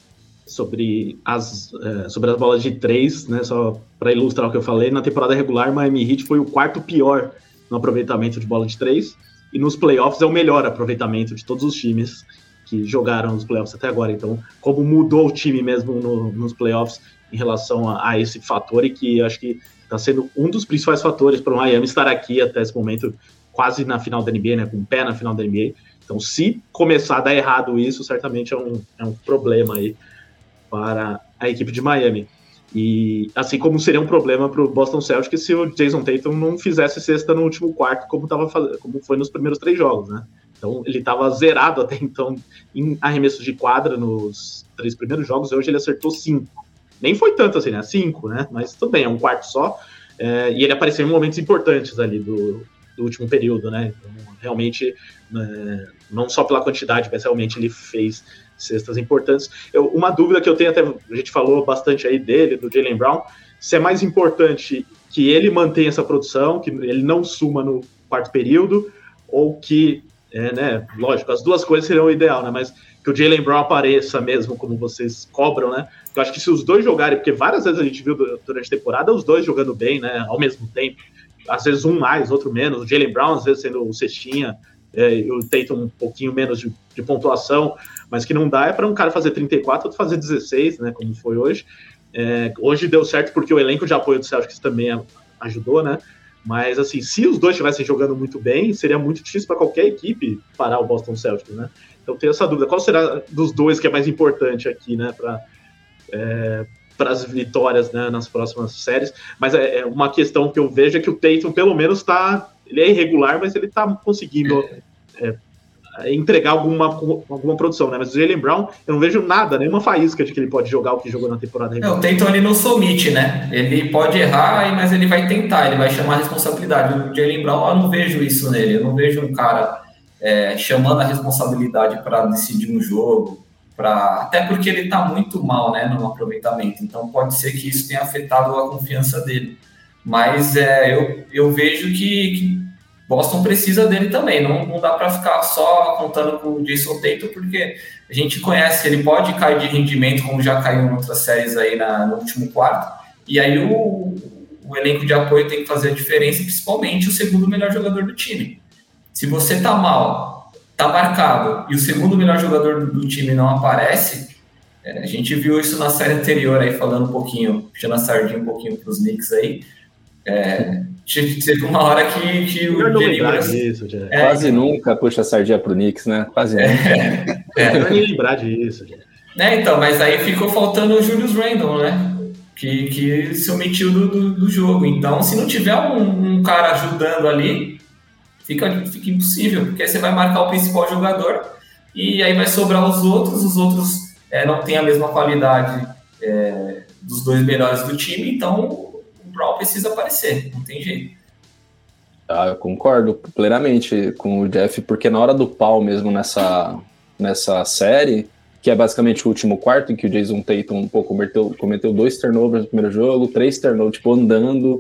sobre as, é, sobre as bolas de três, né? Só para ilustrar o que eu falei, na temporada regular, Miami Heat foi o quarto pior no aproveitamento de bola de três, e nos playoffs é o melhor aproveitamento de todos os times que jogaram nos playoffs até agora. Então, como mudou o time mesmo no, nos playoffs em relação a, a, esse fator, e que acho que está sendo um dos principais fatores para o Miami estar aqui até esse momento, quase na final da NBA, né? Com o pé na final da NBA. Então, se começar a dar errado isso, certamente é um, é um problema aí para a equipe de Miami. E assim como seria um problema para o Boston Celtics se o Jason Tatum não fizesse sexta no último quarto, como, tava, como foi nos primeiros três jogos, né? Então ele estava zerado até então em arremessos de quadra nos três primeiros jogos, e hoje ele acertou cinco. Nem foi tanto assim, né? Cinco, né? Mas tudo bem, é um quarto só. É, e ele apareceu em momentos importantes ali do, do último período, né? Então, realmente, é, não só pela quantidade, mas realmente ele fez cestas importantes. Eu, uma dúvida que eu tenho, até a gente falou bastante aí dele, do Jalen Brown, se é mais importante que ele mantenha essa produção, que ele não suma no quarto período, ou que, é, né, lógico, as duas coisas seriam o ideal, né, mas que o Jalen Brown apareça mesmo, como vocês cobram, né, eu acho que se os dois jogarem, porque várias vezes a gente viu durante a temporada os dois jogando bem, né, ao mesmo tempo, às vezes um mais, outro menos, o Jalen Brown às vezes sendo o cestinha, é, e o Tatum um pouquinho menos de, de pontuação, mas que não dá é para um cara fazer 34, outro fazer 16, né, como foi hoje. É, hoje deu certo porque o elenco de apoio do Celtics também ajudou, né? Mas, assim, se os dois estivessem jogando muito bem, seria muito difícil para qualquer equipe parar o Boston Celtics, né? Então, tenho essa dúvida. Qual será dos dois que é mais importante aqui, né, para é, as vitórias né, nas próximas séries? Mas é, é, uma questão que eu vejo é que o Tatum, pelo menos, está. Ele é irregular, mas ele está conseguindo é, entregar alguma, alguma produção, né? Mas o Jalen Brown, eu não vejo nada, nenhuma faísca de que ele pode jogar o que jogou na temporada. É, o Tatum ele não somite, né? Ele pode errar, mas ele vai tentar, ele vai chamar a responsabilidade. O Jalen Brown, eu não vejo isso nele, eu não vejo um cara é, chamando a responsabilidade para decidir um jogo, pra... até porque ele está muito mal, né, no aproveitamento. Então pode ser que isso tenha afetado a confiança dele. Mas é, eu, eu vejo que, que Boston precisa dele também. Não, não dá para ficar só contando com o Jason Tatum, porque a gente conhece, ele pode cair de rendimento, como já caiu em outras séries aí na, no último quarto. E aí o, o elenco de apoio tem que fazer a diferença, principalmente o segundo melhor jogador do time. Se você tá mal, tá marcado, e o segundo melhor jogador do, do time não aparece, é, a gente viu isso na série anterior aí, falando um pouquinho, puxando a sardinha um pouquinho para os Knicks aí. É, teve uma hora que, que o Jerry disso, é, Quase nunca puxa a sardinha pro Knicks, né? Quase é, nunca. É, não nem lembrar disso. É, então, mas aí ficou faltando o Julius Randle, né? Que, que se omitiu do, do, do jogo. Então, se não tiver um, um, cara ajudando ali, fica, fica impossível, porque aí você vai marcar o principal jogador e aí vai sobrar os outros, os outros é, não têm a mesma qualidade é, dos dois melhores do time, então Brown precisa aparecer, não tem jeito. Ah, eu concordo plenamente com o Jeff, porque na hora do pau mesmo nessa, nessa série, que é basicamente o último quarto, em que o Jason Tatum pô, cometeu, cometeu dois turnovers no primeiro jogo, três turnovers, tipo, andando,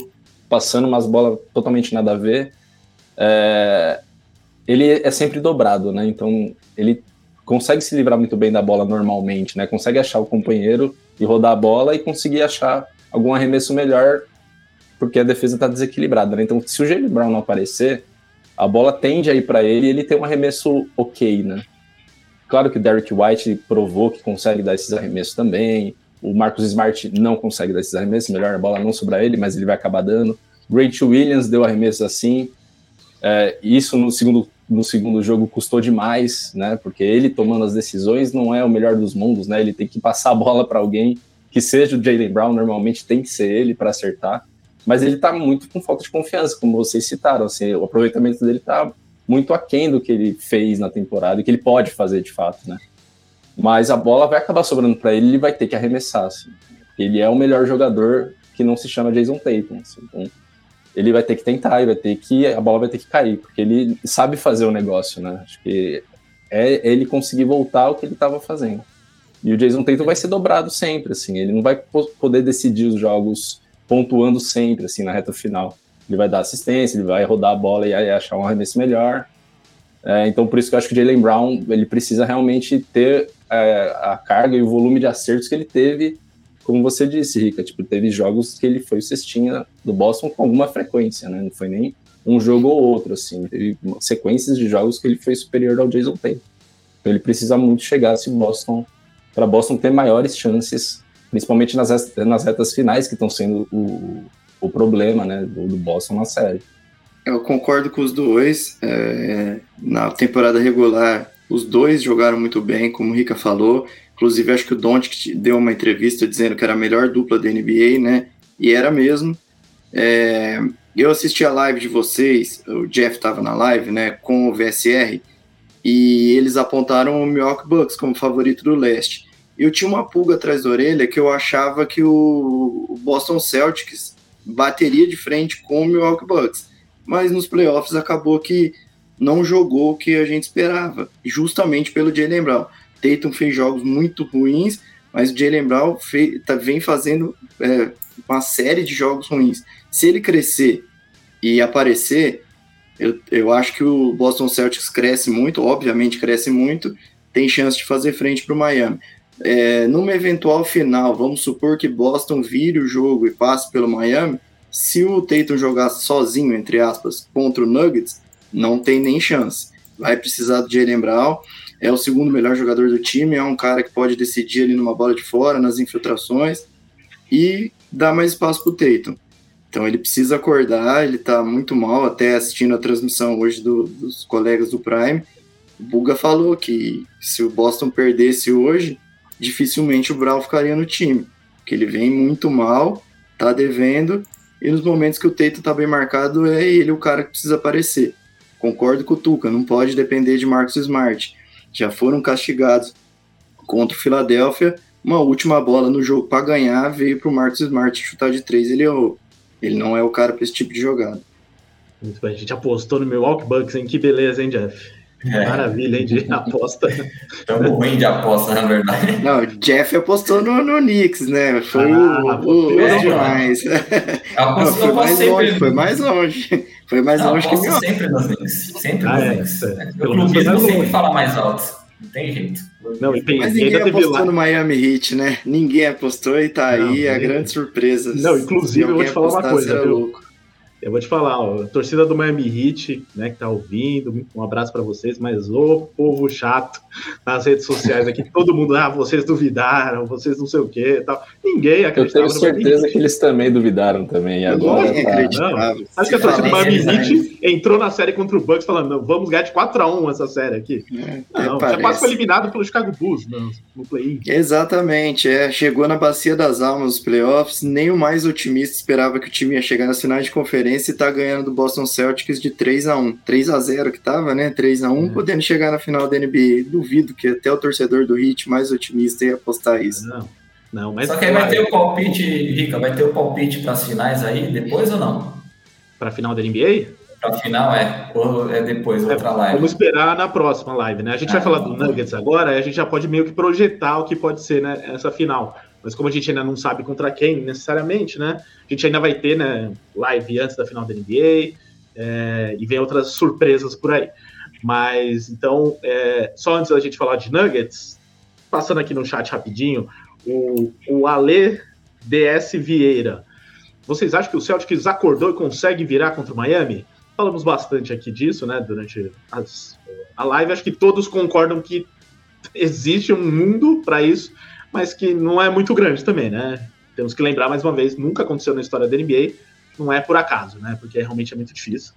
passando umas bolas totalmente nada a ver. É, ele é sempre dobrado, né? Então ele consegue se livrar muito bem da bola normalmente, né? Consegue achar o companheiro e rodar a bola e conseguir achar algum arremesso melhor porque a defesa está desequilibrada. Né? Então, se o Jalen Brown não aparecer, a bola tende a ir para ele e ele tem um arremesso ok, né? Claro que o Derek White provou que consegue dar esses arremessos também. O Marcus Smart não consegue dar esses arremessos, melhor a bola não sobrar ele, mas ele vai acabar dando. Great Williams deu arremessos assim. É, isso no segundo, no segundo jogo custou demais, né? Porque ele tomando as decisões não é o melhor dos mundos, né? Ele tem que passar a bola para alguém que seja o Jalen Brown, normalmente tem que ser ele para acertar mas ele está muito com falta de confiança, como vocês citaram. Assim, o aproveitamento dele está muito aquém do que ele fez na temporada e que ele pode fazer de fato, né? Mas a bola vai acabar sobrando para ele, ele vai ter que arremessar. Assim. Ele é o melhor jogador que não se chama Jason Tatum. Assim. Então, ele vai ter que tentar e vai ter que a bola vai ter que cair, porque ele sabe fazer o negócio, né? Acho que é ele conseguir voltar ao que ele estava fazendo. E o Jason Tatum vai ser dobrado sempre, assim. Ele não vai poder decidir os jogos pontuando sempre, assim, na reta final. Ele vai dar assistência, ele vai rodar a bola e achar um arremesso melhor. É, então, por isso que eu acho que o Jalen Brown, ele precisa realmente ter é, a carga e o volume de acertos que ele teve, como você disse, Rica, tipo, teve jogos que ele foi o cestinha do Boston com alguma frequência, né? Não foi nem um jogo ou outro, assim. Teve sequências de jogos que ele foi superior ao Jason Tatum. Então, ele precisa muito chegar se Boston, para Boston ter maiores chances principalmente nas, nas retas finais que estão sendo o, o problema né, do, do Boston na série. Eu concordo com os dois. É, na temporada regular, os dois jogaram muito bem, como o Rica falou. Inclusive, acho que o Doncic deu uma entrevista dizendo que era a melhor dupla da NBA, né? E era mesmo. É, eu assisti a live de vocês, o Jeff estava na live, né, com o VSR, e eles apontaram o Milwaukee Bucks como favorito do leste eu tinha uma pulga atrás da orelha que eu achava que o Boston Celtics bateria de frente com o Milwaukee Bucks, mas nos playoffs acabou que não jogou o que a gente esperava, justamente pelo Jalen Brown. Tatum fez jogos muito ruins, mas o Jalen Brown fez, tá, vem fazendo é, uma série de jogos ruins. Se ele crescer e aparecer, eu, eu acho que o Boston Celtics cresce muito, obviamente cresce muito, tem chance de fazer frente para o Miami é, numa eventual final, vamos supor que Boston vire o jogo e passe pelo Miami, se o Tatum jogar sozinho, entre aspas, contra o Nuggets, não tem nem chance. Vai precisar do Jalen Brown, é o segundo melhor jogador do time, é um cara que pode decidir ali numa bola de fora, nas infiltrações, e dá mais espaço para o Tatum. Então ele precisa acordar, ele tá muito mal, até assistindo a transmissão hoje do, dos colegas do Prime. O Buga falou que se o Boston perdesse hoje, dificilmente o Brown ficaria no time. Que ele vem muito mal, tá devendo, e nos momentos que o Teito tá bem marcado, é ele o cara que precisa aparecer. Concordo com o Tuca, não pode depender de Marcos Smart. Já foram castigados contra o Philadelphia. Uma última bola no jogo para ganhar veio para o Marcos Smart chutar de três. Ele errou. Ele não é o cara para esse tipo de jogada. Muito bem, a gente apostou no Milwaukee Bucks, hein? Que beleza, hein, Jeff? É. Maravilha, hein, de (laughs) aposta. Estamos ruim de aposta, na verdade. Não, o Jeff apostou no, no Knicks, né? Foi ah, o, o é demais. Não, foi, mais longe, foi mais longe. Foi mais Não, longe que meu. sempre nos Knicks. Sempre ah, nos é, Knicks. É. O clubismo sempre fala mais alto. Não tem jeito. Não, e tem, Mas ninguém apostou lá... no Miami Heat, né? Ninguém apostou e tá não, aí a grande surpresa. Não, inclusive eu vou te falar uma coisa, viu? Louco. Eu vou te falar, ó, a torcida do Miami Heat, né, que tá ouvindo, um abraço para vocês, mas o povo chato nas redes sociais aqui, (laughs) todo mundo, ah, vocês duvidaram, vocês não sei o que tal. Ninguém acreditava. Eu tenho certeza que eles também duvidaram também. E agora tá... Acho que a torcida do Miami Heat entrou na série contra o Bucks falando, não, vamos ganhar de 4x1 essa série aqui. É, não, é, quase foi eliminado pelo Chicago Bulls no, no play-in. Exatamente, é, chegou na bacia das almas os playoffs, nem o mais otimista esperava que o time ia chegar nas finais de conferência Fluminense tá ganhando do Boston Celtics de 3 a 1 3 a 0 que tava, né? 3 a 1 é. podendo chegar na final da NBA. Duvido que até o torcedor do Heat mais otimista ia apostar isso. Não. Não, mas Só que aí vai ter o palpite, Rica, vai ter o palpite para as finais aí, depois ou não? Para a final da NBA? Para a final é, ou é depois, é, outra live. Vamos esperar na próxima live, né? A gente vai falar do Nuggets agora, a gente já pode meio que projetar o que pode ser né, essa final. Mas como a gente ainda não sabe contra quem necessariamente, né? A gente ainda vai ter né, live antes da final da NBA é, e vem outras surpresas por aí. Mas então, é, só antes da gente falar de Nuggets, passando aqui no chat rapidinho, o, o Ale DS Vieira. Vocês acham que o Celtics acordou e consegue virar contra o Miami? Falamos bastante aqui disso, né, durante as, a live. Acho que todos concordam que existe um mundo para isso mas que não é muito grande também, né? Temos que lembrar mais uma vez, nunca aconteceu na história da NBA, não é por acaso, né? Porque realmente é muito difícil.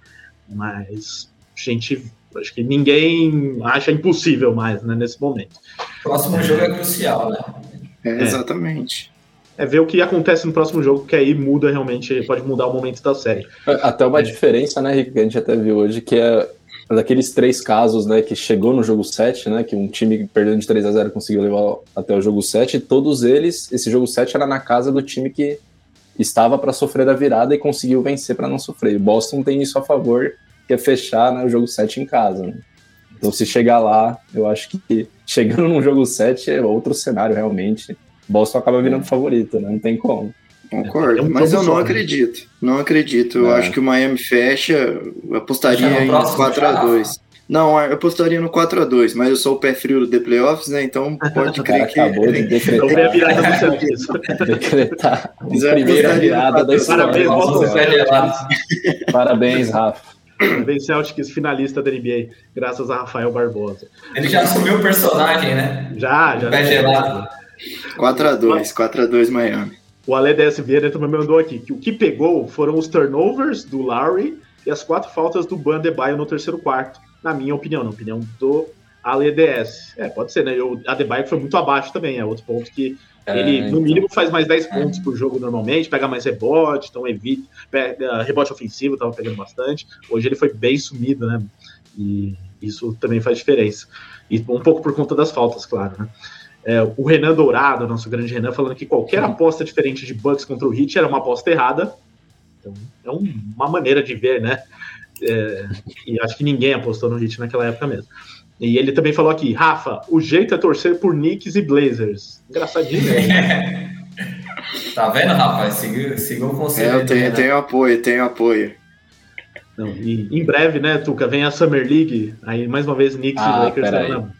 Mas gente, acho que ninguém acha impossível mais, né, nesse momento. O próximo jogo é crucial, né? É, exatamente. É ver o que acontece no próximo jogo, que aí muda realmente, pode mudar o momento da série. Até uma é. diferença, né, Rick, que a gente até viu hoje, que é daqueles três casos, né, que chegou no jogo 7, né, que um time perdendo de 3 a 0 conseguiu levar até o jogo 7, todos eles, esse jogo 7 era na casa do time que estava para sofrer a virada e conseguiu vencer para não sofrer. O Boston tem isso a favor, que é fechar né, o jogo 7 em casa. Né? Então, se chegar lá, eu acho que chegando no jogo 7 é outro cenário realmente. Boston acaba virando favorito, né? Não tem como. Concordo, é um mas eu não acredito. Não acredito. Eu é. acho que o Miami fecha, eu apostaria em 4x2. Não, eu apostaria no 4x2, mas eu sou o pé frio do The Playoffs, né? Então (laughs) pode crer que. Acabou de decretar. Então (laughs) a virada do Celtics. decretar. Primeira virada da história. Parabéns, Parabéns, Rafa. (coughs) Parabéns, Celtics, finalista da NBA, graças a Rafael Barbosa. Ele já assumiu o personagem, né? Já, já. Pé gelado. 4x2, 4x2 Miami. O Ale DS Vieira também mandou aqui que o que pegou foram os turnovers do Lowry e as quatro faltas do Bandebaio no terceiro quarto, na minha opinião, na opinião do Ale DS. É, pode ser, né? O Adebayo foi muito abaixo também, é outro ponto que ele, no então. mínimo, faz mais 10 pontos por jogo normalmente, pega mais rebote, então evita, pega, rebote ofensivo, tava pegando bastante. Hoje ele foi bem sumido, né? E isso também faz diferença. E um pouco por conta das faltas, claro, né? É, o Renan Dourado, nosso grande Renan, falando que qualquer aposta diferente de Bucks contra o Heat era uma aposta errada. Então, é uma maneira de ver, né? É, e acho que ninguém apostou no Heat naquela época mesmo. E ele também falou aqui, Rafa, o jeito é torcer por Knicks e Blazers. Engraçadinho, né? (laughs) tá vendo, Rafa? Siga, o conselho. É, eu tenho, tenho apoio, tenho apoio. Não, e em breve, né, Tuca, vem a Summer League, aí mais uma vez Knicks ah, e Lakers. Não, não.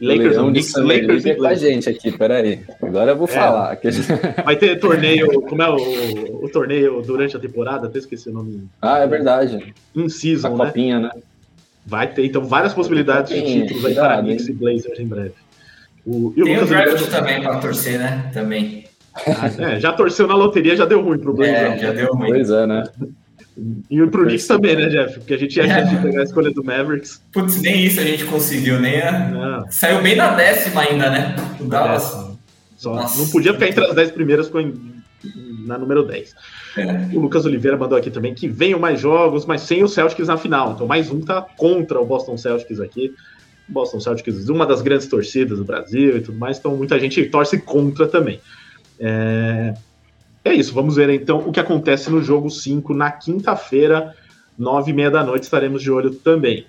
Lakers, não, Knicks, Lakers League é com a gente aqui, peraí. Agora eu vou é, falar. (laughs) Vai ter torneio, como é o, o, torneio durante a temporada? Até esqueci o nome. Ah, é verdade. In season, a né? copinha, né? Vai ter, então, várias possibilidades de títulos aí para Knicks e Blazers em breve. O, e o Tem Lucas o draft também para torcer, né? Também. Ah, (laughs) é, já torceu na loteria, já deu ruim pro Blazers. É, já deu ruim. Pois é, né? (laughs) E pro Knicks também, né, Jeff? Porque a gente ia é. de (laughs) pegar a escolha do Mavericks. Putz, nem isso a gente conseguiu, nem a... Saiu bem na décima ainda, né? O Dallas. Só não podia ficar entre as dez primeiras, em, na número 10. É. O Lucas Oliveira mandou aqui também que venham mais jogos, mas sem o Celtics na final. Então mais um tá contra o Boston Celtics aqui. Boston Celtics, uma das grandes torcidas do Brasil e tudo mais, então muita gente torce contra também. É, é isso, vamos ver então o que acontece no jogo 5 na quinta-feira, nove e meia da noite, estaremos de olho também.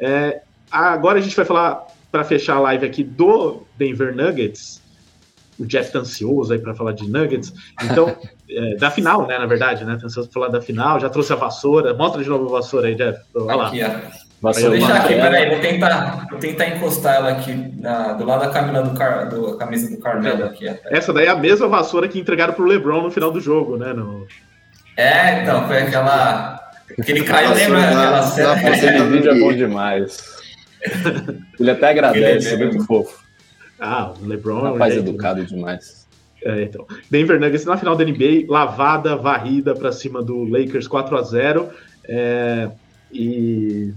É, agora a gente vai falar, para fechar a live aqui, do Denver Nuggets. O Jeff tá ansioso aí para falar de Nuggets. Então, (laughs) é, da final, né, na verdade, né? Tá ansioso para falar da final, já trouxe a vassoura. Mostra de novo a vassoura aí, Jeff. Olha lá. Aqui, ó. Vou deixar aqui, peraí, vou tentar, vou tentar encostar ela aqui na, do lado da camisa do, car, do, camisa do Carmelo. Aqui, Essa daí é a mesma vassoura que entregaram pro LeBron no final do jogo, né? No... É, então, foi aquela. Aquele caiu, lembra? Aquela cena. Esse vídeo é bom (laughs) demais. Ele até agradece, é muito fofo. Ah, o LeBron é um rapaz educado né? demais. É, então. Denver Nuggets na final da NBA, lavada, varrida para cima do Lakers 4 a 0 é, e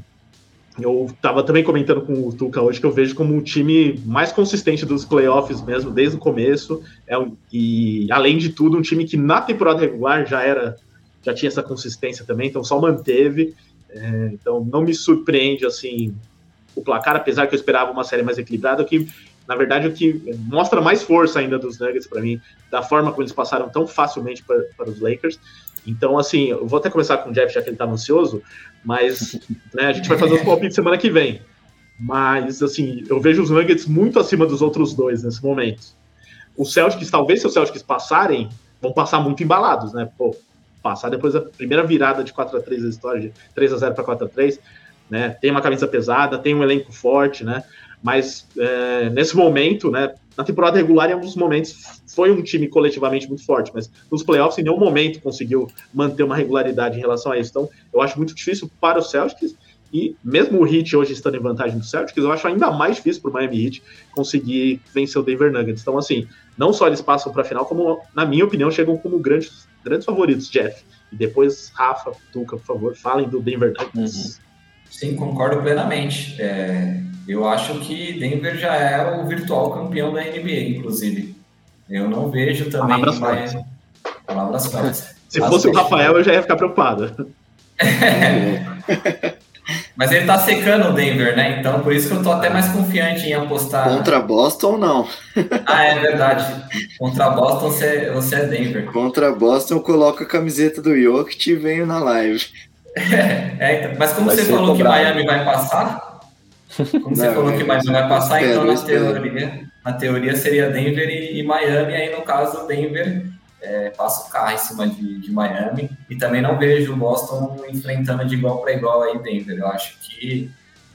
eu estava também comentando com o Tuca hoje que eu vejo como o time mais consistente dos playoffs mesmo, desde o começo. É, e, além de tudo, um time que na temporada regular já era já tinha essa consistência também, então só manteve. É, então não me surpreende assim o placar, apesar que eu esperava uma série mais equilibrada, que na verdade o que mostra mais força ainda dos Nuggets para mim, da forma como eles passaram tão facilmente para os Lakers. Então, assim, eu vou até começar com o Jeff, já que ele está ansioso, mas né, a gente vai fazer os (laughs) palpites semana que vem. Mas, assim, eu vejo os Nuggets muito acima dos outros dois nesse momento. Os Celtics, talvez se os Celtics passarem, vão passar muito embalados, né? Pô, passar depois da primeira virada de 4 a 3 da história, de 3 a 0 para 4 a 3 né? Tem uma camisa pesada, tem um elenco forte, né? Mas é, nesse momento, né? Na temporada regular, em alguns momentos, foi um time coletivamente muito forte, mas nos playoffs, em nenhum momento conseguiu manter uma regularidade em relação a isso. Então, eu acho muito difícil para o Celtics, e mesmo o Heat hoje estando em vantagem do Celtics, eu acho ainda mais difícil para o Miami Heat conseguir vencer o Denver Nuggets. Então, assim, não só eles passam para a final, como, na minha opinião, chegam como grandes, grandes favoritos, Jeff. E depois, Rafa, Tuca, por favor, falem do Denver Nuggets. Uhum. Sim, concordo plenamente. É, eu acho que Denver já é o virtual campeão da NBA, inclusive. Eu não vejo também. Palavras mais... fortes. Palavras fortes. (laughs) Se fosse o Rafael, eu já ia ficar preocupado. (laughs) Mas ele tá secando o Denver, né? Então por isso que eu tô até mais confiante em apostar. Contra Boston, não. (laughs) ah, é verdade. Contra Boston, você, você é Denver. Contra Boston, eu coloco a camiseta do Jokic e venho na live. É, então, mas como vai você falou cobrado. que Miami vai passar, como você falou que Miami vai passar, então na teoria, na teoria seria Denver e, e Miami, aí no caso Denver é, passa o carro em cima de, de, Miami e também não vejo o Boston enfrentando de igual para igual aí Denver. Eu acho que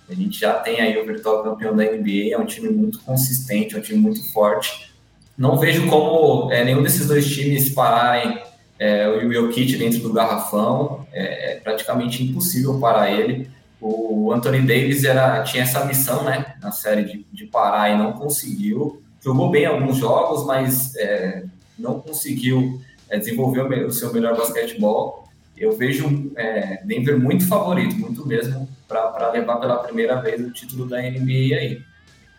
a gente já tem aí o virtual campeão da NBA, é um time muito consistente, é um time muito forte. Não vejo como é, nenhum desses dois times pararem é, o Jokic dentro do garrafão, é, é, praticamente impossível parar ele. O Anthony Davis era, tinha essa missão né, na série de, de parar e não conseguiu. Jogou bem alguns jogos, mas é, não conseguiu é, desenvolver o seu melhor basquetebol. Eu vejo é, Denver muito favorito, muito mesmo, para levar pela primeira vez o título da NBA aí.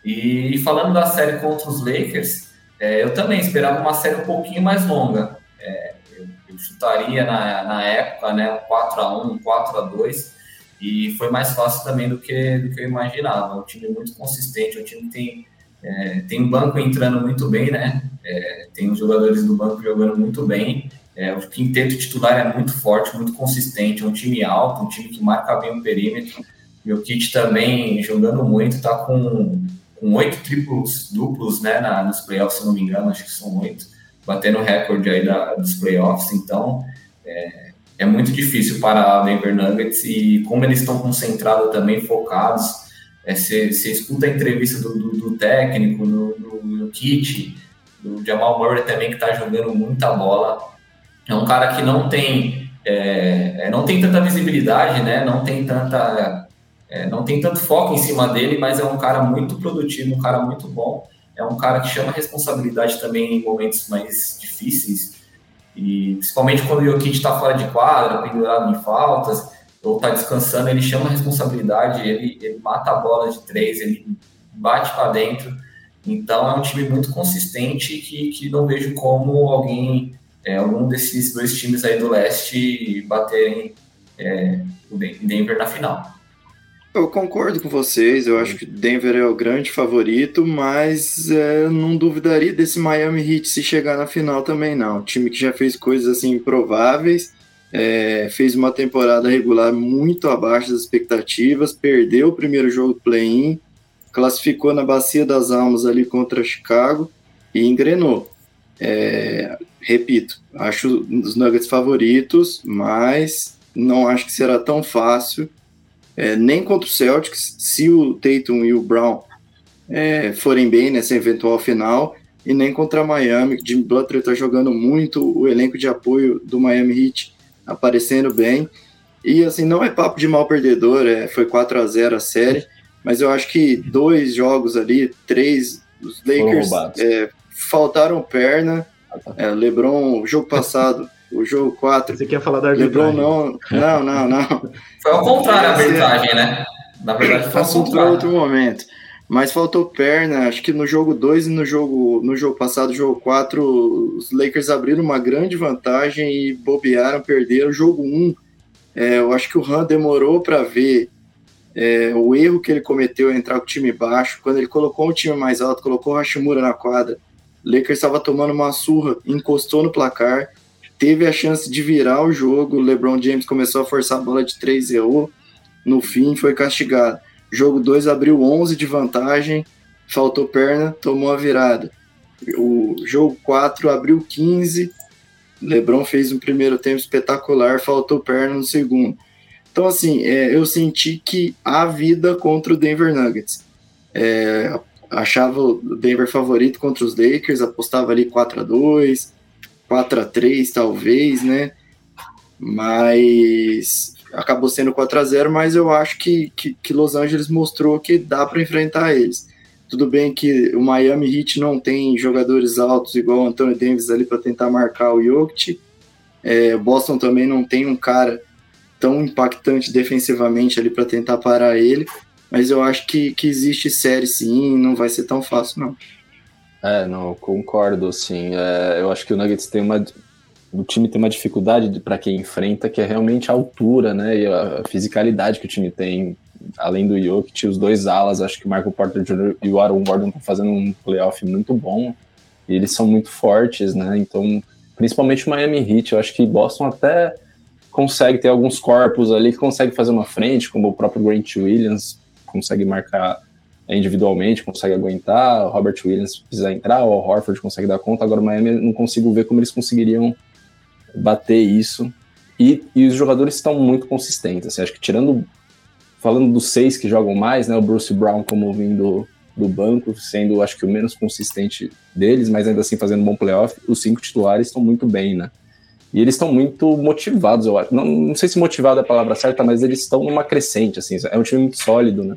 E, e falando da série contra os Lakers, é, eu também esperava uma série um pouquinho mais longa. É, chutaria na, na época, né, 4 a 1 4 a 2 e foi mais fácil também do que, do que eu imaginava. Um time muito consistente, um time que tem, é, tem um banco entrando muito bem, né? É, tem os jogadores do banco jogando muito bem. É, o quinteto titular é muito forte, muito consistente, é um time alto, um time que marca bem o perímetro. E o Kit também jogando muito, tá com, com oito triplos duplos né, na, nos playoffs, se não me engano, acho que são oito batendo o recorde aí da, dos playoffs, então é, é muito difícil para a Denver Nuggets e como eles estão concentrados também, focados, você é, escuta a entrevista do, do, do técnico, do, do, do Kit, do Jamal Murray também que está jogando muita bola, é um cara que não tem é, é, não tem tanta visibilidade, né? Não tem tanta é, não tem tanto foco em cima dele, mas é um cara muito produtivo, um cara muito bom é um cara que chama responsabilidade também em momentos mais difíceis, e principalmente quando o Jokic está fora de quadra, pendurado em faltas, ou está descansando, ele chama responsabilidade, ele, ele mata a bola de três, ele bate para dentro. Então é um time muito consistente que, que não vejo como alguém, é, algum desses dois times aí do leste baterem é, o Denver na final. Eu concordo com vocês, eu acho que Denver é o grande favorito, mas é, não duvidaria desse Miami Heat se chegar na final também não. Um time que já fez coisas assim improváveis, é, fez uma temporada regular muito abaixo das expectativas, perdeu o primeiro jogo play-in, classificou na Bacia das Almas ali contra Chicago e engrenou. É, repito, acho os Nuggets favoritos, mas não acho que será tão fácil, é, nem contra o Celtics, se o Tatum e o Brown é, forem bem nessa eventual final, e nem contra Miami, Jimmy Butler está jogando muito, o elenco de apoio do Miami Heat aparecendo bem, e assim, não é papo de mal perdedor, é, foi 4 a 0 a série, mas eu acho que dois jogos ali, três, os Lakers é, faltaram perna. É, LeBron, jogo passado, o jogo 4. Você quer falar da arbitragem? LeBron não, não, não, não. Foi ao contrário a arbitragem, né? Na verdade, foi assunto para outro momento. Mas faltou perna, acho que no jogo 2 e no jogo, no jogo passado, jogo 4, os Lakers abriram uma grande vantagem e bobearam, perderam. O jogo 1, um, é, eu acho que o Han demorou para ver é, o erro que ele cometeu é entrar com o time baixo, quando ele colocou um time mais alto, colocou o Hashimura na quadra, o Lakers estava tomando uma surra, encostou no placar, teve a chance de virar o jogo, o LeBron James começou a forçar a bola de três, errou, no fim foi castigado. Jogo 2 abriu 11 de vantagem, faltou perna, tomou a virada. O jogo 4 abriu 15, LeBron fez um primeiro tempo espetacular, faltou perna no segundo. Então, assim, é, eu senti que há vida contra o Denver Nuggets. É, achava o Denver favorito contra os Lakers, apostava ali 4 a 2 4 a 3 talvez, né? Mas acabou sendo 4 a 0 mas eu acho que, que, que Los Angeles mostrou que dá para enfrentar eles. Tudo bem que o Miami Heat não tem jogadores altos igual o Anthony Davis ali para tentar marcar o Jokic. É, Boston também não tem um cara tão impactante defensivamente ali para tentar parar ele, mas eu acho que, que existe série sim, não vai ser tão fácil não. É, não, concordo, assim, é, eu acho que o Nuggets tem uma, o time tem uma dificuldade para quem enfrenta, que é realmente a altura, né, e a fisicalidade que o time tem, além do Jokic, os dois alas, acho que o Marco Porter Jr. e o Aaron Gordon estão fazendo um playoff muito bom, e eles são muito fortes, né, então, principalmente o Miami Heat, eu acho que Boston até consegue ter alguns corpos ali que consegue fazer uma frente, como o próprio Grant Williams consegue marcar individualmente, consegue aguentar, o Robert Williams precisa entrar, o Horford consegue dar conta, agora o Miami não consigo ver como eles conseguiriam bater isso. E, e os jogadores estão muito consistentes, assim, acho que tirando, falando dos seis que jogam mais, né, o Bruce Brown como vindo do banco, sendo acho que o menos consistente deles, mas ainda assim fazendo um bom playoff, os cinco titulares estão muito bem, né? E eles estão muito motivados, eu acho. Não, não sei se motivado é a palavra certa, mas eles estão numa crescente, assim. É um time muito sólido, né?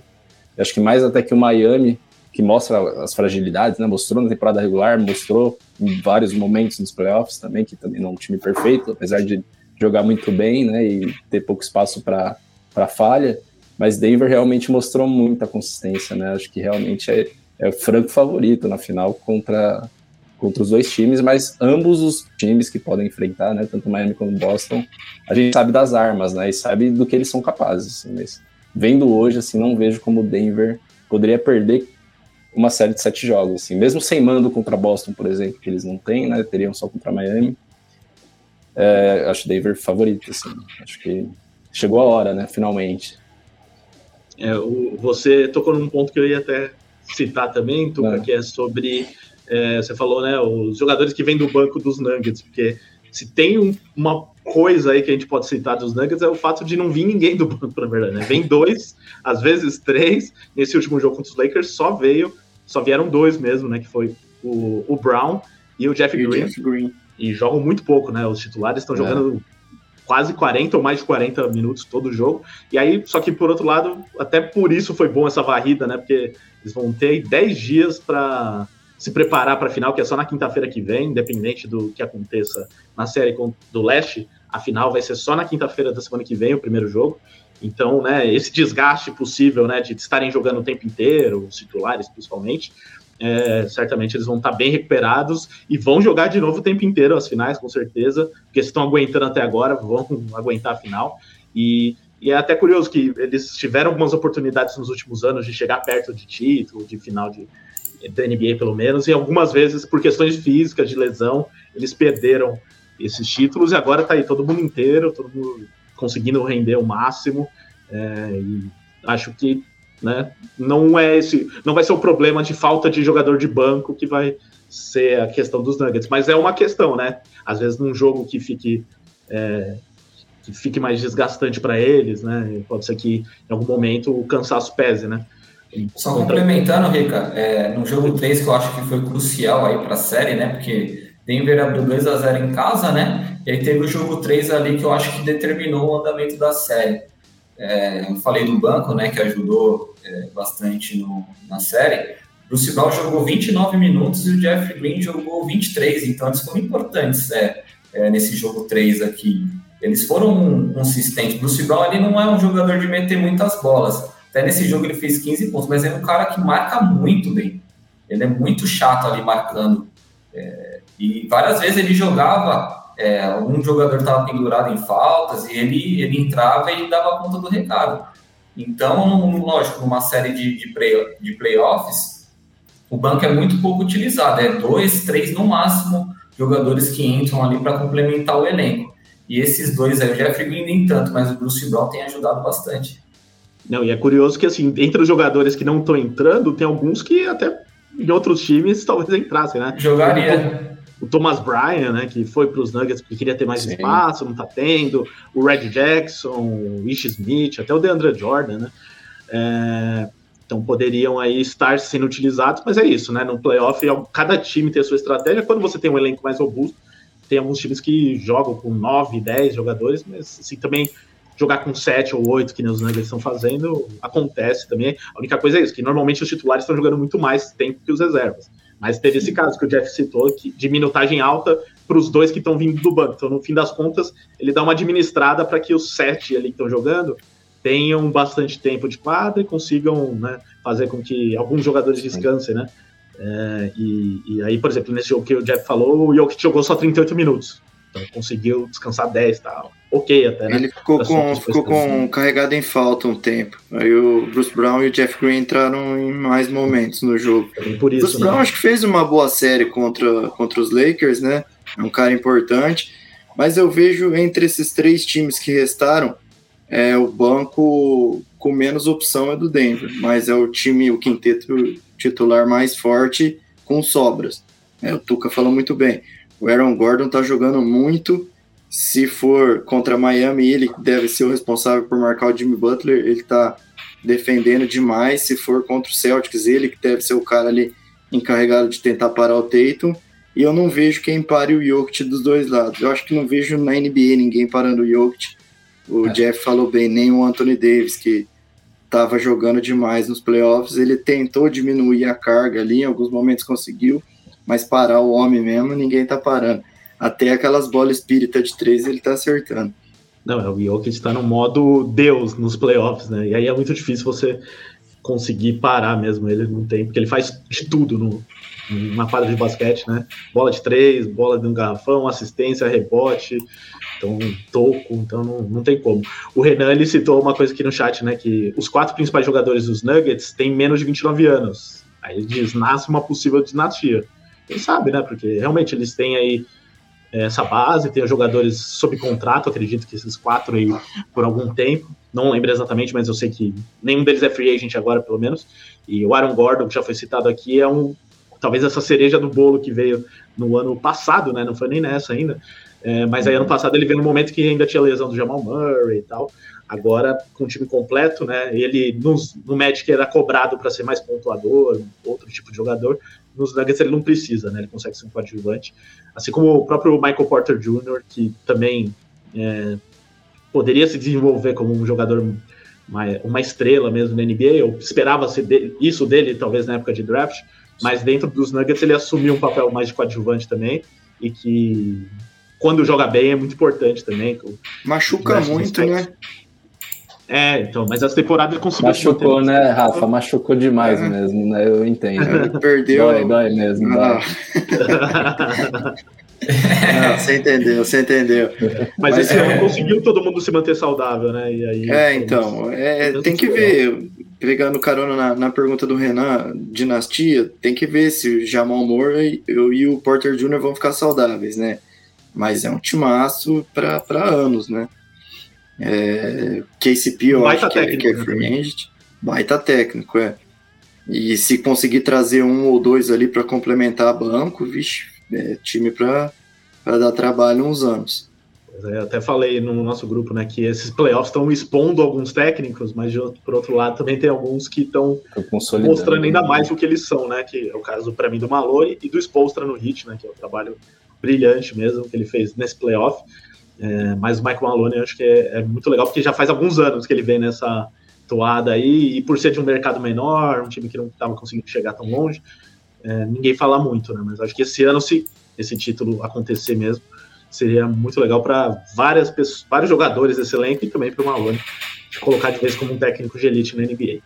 Eu acho que mais até que o Miami, que mostra as fragilidades, né? Mostrou na temporada regular, mostrou em vários momentos nos playoffs também, que também não é um time perfeito, apesar de jogar muito bem, né? E ter pouco espaço para falha. Mas Denver realmente mostrou muita consistência, né? Acho que realmente é, é o franco favorito na final contra contra os dois times, mas ambos os times que podem enfrentar, né, tanto Miami como Boston, a gente sabe das armas, né, e sabe do que eles são capazes. Assim, mas vendo hoje, assim, não vejo como o Denver poderia perder uma série de sete jogos, assim, mesmo sem mando contra Boston, por exemplo, que eles não têm, né, teriam só contra Miami. É, acho Denver favorito, assim, acho que chegou a hora, né, finalmente. É, o, você tocou num ponto que eu ia até citar também, Tuca, é. que é sobre é, você falou, né? Os jogadores que vêm do banco dos Nuggets, porque se tem um, uma coisa aí que a gente pode citar dos Nuggets é o fato de não vir ninguém do banco, na verdade, né? Vem dois, às vezes três. Nesse último jogo contra os Lakers só veio, só vieram dois mesmo, né? Que foi o, o Brown e o Jeff, e Green, Jeff Green. E jogam muito pouco, né? Os titulares estão é. jogando quase 40 ou mais de 40 minutos todo o jogo. E aí, só que por outro lado, até por isso foi bom essa varrida, né? Porque eles vão ter 10 dias para se preparar para a final, que é só na quinta-feira que vem, independente do que aconteça na série do Leste, a final vai ser só na quinta-feira da semana que vem, o primeiro jogo. Então, né, esse desgaste possível, né, de estarem jogando o tempo inteiro, os titulares principalmente, é, certamente eles vão estar bem recuperados e vão jogar de novo o tempo inteiro as finais, com certeza, porque estão aguentando até agora, vão aguentar a final. E, e, é até curioso que eles tiveram algumas oportunidades nos últimos anos de chegar perto de título, de final de, da NBA pelo menos, e algumas vezes, por questões físicas, de lesão, eles perderam esses títulos e agora está aí todo mundo inteiro, todo mundo conseguindo render o máximo. É, e acho que né, não é esse, não vai ser o problema de falta de jogador de banco que vai ser a questão dos Nuggets, mas é uma questão, né? Às vezes num jogo que fique é, que fique mais desgastante para eles, né? Pode ser que em algum momento o cansaço pese, né? Só complementando, Rica, é, no jogo 3 que eu acho que foi crucial aí para a série, né? Porque Denver abriu 2 a 0 em casa, né? E aí teve o jogo 3 ali que eu acho que determinou o andamento da série. É, eu falei do banco, né, que ajudou é, bastante no, na série. Bruce Brown jogou 29 minutos e o Jeff Green jogou 23, então eles foram importantes é, é, nesse jogo 3 aqui. Eles foram consistentes. Bruce Brown ele não é um jogador de meter muitas bolas. Até nesse jogo ele fez 15 pontos, mas é um cara que marca muito bem. Ele é muito chato ali marcando. É, e várias vezes ele jogava é, algum jogador estava pendurado em faltas e ele, ele entrava e dava conta do recado. Então, lógico, numa série de, de, play, de playoffs, o banco é muito pouco utilizado, é dois, três no máximo jogadores que entram ali para complementar o elenco. E esses dois aí, o Jeffrey Green nem tanto, mas o Bruce Brown tem ajudado bastante. Não, e é curioso que, assim, entre os jogadores que não estão entrando, tem alguns que até em outros times talvez entrassem, né? Jogaria o Thomas Bryan, né, que foi para os Nuggets porque queria ter mais Sim. espaço, não está tendo, o Red Jackson, o Ish Smith, até o DeAndre Jordan, né, é, então poderiam aí estar sendo utilizados, mas é isso, né, no playoff cada time tem a sua estratégia, quando você tem um elenco mais robusto, tem alguns times que jogam com 9, 10 jogadores, mas assim, também jogar com 7 ou 8, que nem os Nuggets estão fazendo, acontece também, a única coisa é isso, que normalmente os titulares estão jogando muito mais tempo que os reservas, mas teve esse caso que o Jeff citou, que, de minutagem alta para os dois que estão vindo do banco. Então, no fim das contas, ele dá uma administrada para que os sete ali que estão jogando tenham bastante tempo de quadra e consigam né, fazer com que alguns jogadores descansem, né? É, e, e, aí, por exemplo, nesse jogo que o Jeff falou, o Jokic jogou só 38 minutos. Então conseguiu descansar 10 tal. Ok até, né? Ele ficou, com, ficou com carregado em falta um tempo. Aí o Bruce Brown e o Jeff Green entraram em mais momentos no jogo. por isso, Bruce né? Brown acho que fez uma boa série contra, contra os Lakers, né? É um cara importante. Mas eu vejo entre esses três times que restaram, é, o banco com menos opção é do Denver, mas é o time, o quinteto titular mais forte com sobras. É, o Tuca falou muito bem. O Aaron Gordon tá jogando muito. Se for contra Miami, ele deve ser o responsável por marcar o Jimmy Butler. Ele tá defendendo demais. Se for contra o Celtics, ele que deve ser o cara ali encarregado de tentar parar o Tatum. E eu não vejo quem pare o Jokic dos dois lados. Eu acho que não vejo na NBA ninguém parando o Jokic. O é. Jeff falou bem, nem o Anthony Davis, que estava jogando demais nos playoffs. Ele tentou diminuir a carga ali, em alguns momentos conseguiu mas parar o homem mesmo, ninguém tá parando. Até aquelas bolas espírita de três ele tá acertando. Não, é o Jokic está no modo Deus nos playoffs, né? E aí é muito difícil você conseguir parar mesmo. Ele não tem, porque ele faz de tudo no, numa quadra de basquete, né? Bola de três, bola de um garrafão, assistência, rebote, então toco, então não, não tem como. O Renan ele citou uma coisa aqui no chat, né? Que os quatro principais jogadores dos Nuggets têm menos de 29 anos. Aí ele diz, nasce uma possível dinastia. Quem sabe, né? Porque realmente eles têm aí é, essa base, tem os jogadores sob contrato, acredito que esses quatro aí por algum tempo. Não lembro exatamente, mas eu sei que nenhum deles é free agent agora, pelo menos. E o Aaron Gordon, que já foi citado aqui, é um talvez essa cereja do bolo que veio no ano passado, né? Não foi nem nessa ainda. É, mas aí ano passado ele veio no momento que ainda tinha lesão do Jamal Murray e tal. Agora, com o time completo, né? Ele no, no Magic era cobrado para ser mais pontuador, outro tipo de jogador nos Nuggets ele não precisa, né? Ele consegue ser um coadjuvante. Assim como o próprio Michael Porter Jr., que também é, poderia se desenvolver como um jogador, uma, uma estrela mesmo na NBA. Eu esperava de, isso dele, talvez na época de draft, mas dentro dos Nuggets ele assumiu um papel mais de coadjuvante também, e que quando joga bem é muito importante também. Machuca muito, né? É, então, mas essa temporada ele conseguiu. Machucou, né, Rafa? Machucou demais é. mesmo, né? Eu entendo. Ele perdeu. Dói, dói mesmo. Ah. (laughs) Não, você entendeu, você entendeu. Mas, Mas esse é... ano conseguiu todo mundo se manter saudável, né? E aí, é, então, é, tem que ver, pegando carona na, na, pergunta do Renan, dinastia, tem que ver se o Jamal Moore e, e o Porter Jr. vão ficar saudáveis, né? Mas é um timaço para anos, né? É, KCP, eu baita acho que, técnico, é, que é free agent. Baita técnico, é. E se conseguir trazer um ou dois ali para complementar banco, vixe, é time para dar trabalho uns anos. Eu até falei no nosso grupo né, que esses playoffs estão expondo alguns técnicos, mas por outro lado também tem alguns que estão mostrando ainda mais o que eles são, né? Que é o caso para mim do Malone e do Spolstra no Hit, né? Que é um trabalho brilhante mesmo que ele fez nesse playoff. É, mas o Michael Malone eu acho que é, é, muito legal, porque já faz alguns anos que ele vem nessa toada aí, e por ser de um mercado menor, um time que não estava conseguindo chegar tão longe, é, ninguém fala muito, né? Mas acho que esse ano, se esse título acontecer mesmo, seria muito legal para várias pessoas, vários jogadores desse elenco e também para o Malone de colocar de vez como um técnico de elite na NBA.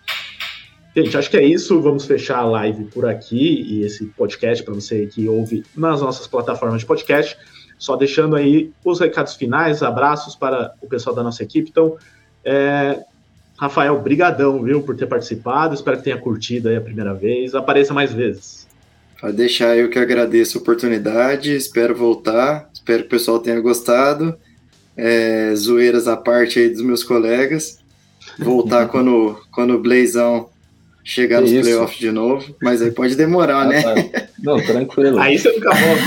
Gente, acho que é isso. Vamos fechar a live por aqui e esse podcast para você que ouve nas nossas plataformas de podcast. Só deixando aí os recados finais, abraços para o pessoal da nossa equipe. Então, é, Rafael, brigadão, viu, por ter participado. Espero que tenha curtido aí a primeira vez. Apareça mais vezes. Pode deixar, eu que agradeço a oportunidade. Espero voltar. Espero que o pessoal tenha gostado. É, zoeiras à parte aí dos meus colegas. Voltar (laughs) quando, quando o Blazão chegar nos playoffs de novo, mas aí pode demorar, ah, né? Tá. Não, tranquilo. aí você nunca volta.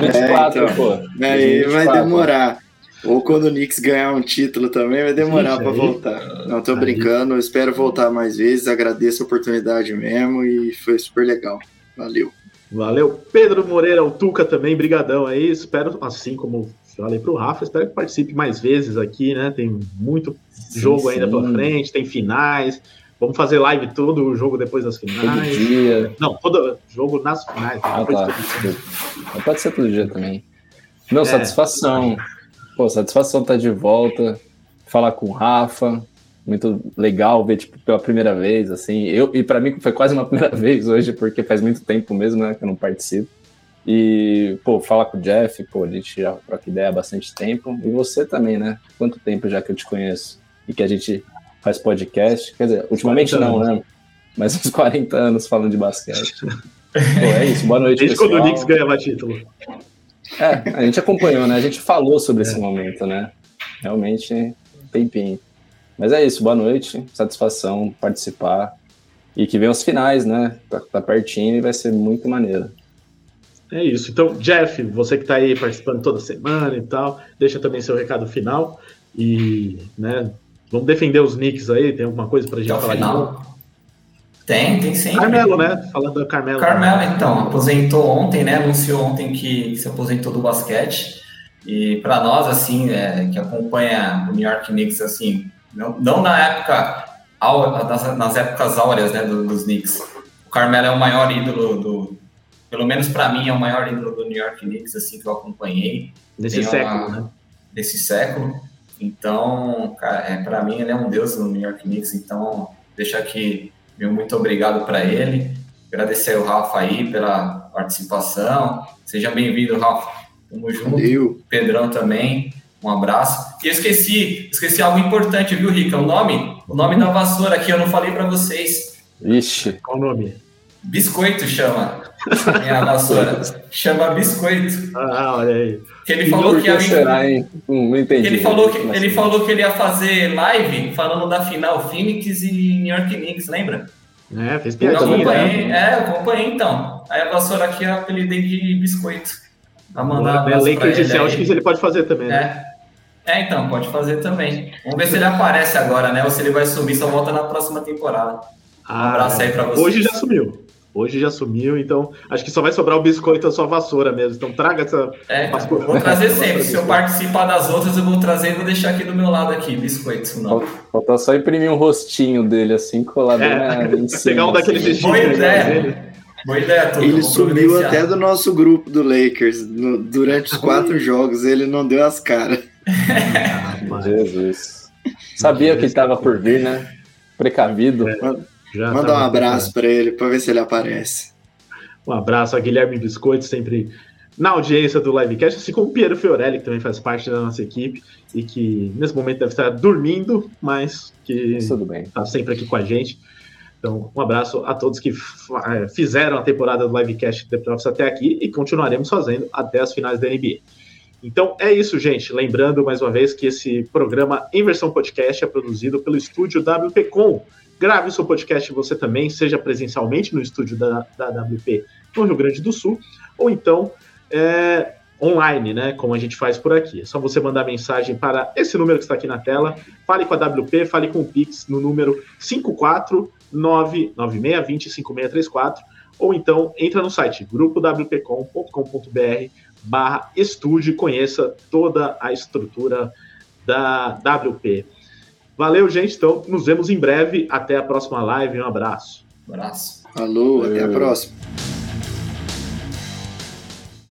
2024, é, então, pô. 2024. Aí vai demorar. Ou quando o Knicks ganhar um título também, vai demorar para voltar. Não, tô aí. brincando, espero voltar mais vezes, agradeço a oportunidade mesmo e foi super legal. Valeu. Valeu. Pedro Moreira, o Tuca também, brigadão aí. Espero, assim como falei para o Rafa, espero que participe mais vezes aqui, né? Tem muito sim, jogo sim. ainda pela frente, tem finais. Vamos fazer live todo o jogo depois das finais. Todo dia. Não, todo jogo nas finais. Ah, tá. Pode ser todo dia também. Não, é, satisfação. Pô, satisfação estar tá de volta. Falar com o Rafa. Muito legal ver, tipo, pela primeira vez, assim. Eu, e para mim foi quase uma (laughs) primeira vez hoje, porque faz muito tempo mesmo, né, que eu não participo. E, pô, falar com o Jeff, pô, a gente já troca ideia há bastante tempo. E você também, né? Quanto tempo já que eu te conheço? E que a gente faz podcast. Quer dizer, ultimamente não, né? Mas uns 40 anos falando de basquete. (laughs) Pô, é isso, boa noite. Desde quando o Knicks ganhava título. É, a gente acompanhou, né? A gente falou sobre é. esse momento, né? Realmente, tempinho. Mas é isso, boa noite, satisfação participar. E que venham as finais, né? Tá, tá pertinho e vai ser muito maneiro. É isso. Então, Jeff, você que está aí participando toda semana e tal, deixa também seu recado final. E, né, Vamos defender os Knicks aí? Tem alguma coisa pra gente Até falar final. de Tem, tem sim. Carmelo, né? Falando da Carmelo. Carmelo, então, aposentou ontem, né? Anunciou ontem que se aposentou do basquete. E para nós, assim, é, que acompanha o New York Knicks, assim, não, não na época, nas, nas épocas áureas, né, do, dos Knicks. O Carmelo é o maior ídolo do, pelo menos para mim, é o maior ídolo do New York Knicks, assim, que eu acompanhei. Desse século, né? Desse século. Então, cara, é, para mim ele é um deus no New York Knicks, então deixar aqui meu muito obrigado para ele. Agradecer ao Rafa aí pela participação. Seja bem-vindo, Rafa. Tamo junto. Valeu. Pedrão também. Um abraço. E eu esqueci, esqueci algo importante, viu, Rica? O nome, o nome da vassoura aqui eu não falei para vocês. Ixi. Qual o nome? Biscoito chama. Minha vassoura. chama Biscoito. Ah, olha aí. Que ele falou que ia será, hein? Hum, não entendi. Ele falou, que, ele falou que ele ia fazer live falando da final Phoenix e New York Knicks, lembra? É, fez piadinha. Eu acompanhei, né? É, eu acompanhei então. Aí a vassoura aqui eu apelidei de biscoito. Pra mandar é, Lakers de Celtics ele pode fazer também, né? É. é, então, pode fazer também. Vamos ver se ele aparece agora, né? Ou se ele vai subir, só volta na próxima temporada. Um ah, abraço aí pra vocês. Hoje já sumiu. Hoje já sumiu, então acho que só vai sobrar o biscoito a sua vassoura mesmo. Então traga essa. É, vassoura. vou trazer sempre. Se eu participar das outras, eu vou trazer e vou deixar aqui do meu lado aqui, biscoito. Não. Falta só imprimir um rostinho dele assim, colado é, na, em cima, (laughs) Pegar um daqueles assim. Boa ideia. Boa ideia, Tuca. Ele providenciar. até do nosso grupo do Lakers. No- durante os (laughs) quatro jogos, ele não deu as caras. (laughs) Jesus. Sabia que estava por vir, né? Precavido. Já Manda tá um abraço pra ele pra ver se ele aparece. Um abraço a Guilherme Biscoito, sempre na audiência do Livecast, assim como o Piero Fiorelli, que também faz parte da nossa equipe e que nesse momento deve estar dormindo, mas que está sempre aqui com a gente. Então, um abraço a todos que eh, fizeram a temporada do Livecast The Playoffs até aqui e continuaremos fazendo até as finais da NBA. Então é isso, gente. Lembrando mais uma vez que esse programa em versão podcast é produzido pelo estúdio WPcom. Grave seu podcast você também, seja presencialmente no estúdio da, da WP no Rio Grande do Sul, ou então é, online, né? Como a gente faz por aqui. É só você mandar mensagem para esse número que está aqui na tela. Fale com a WP, fale com o Pix no número 54996205634 ou então entra no site grupowpcom.com.br barra estúdio e conheça toda a estrutura da WP. Valeu, gente. Então, nos vemos em breve. Até a próxima live. Um abraço. Abraço. Falou, até a próxima.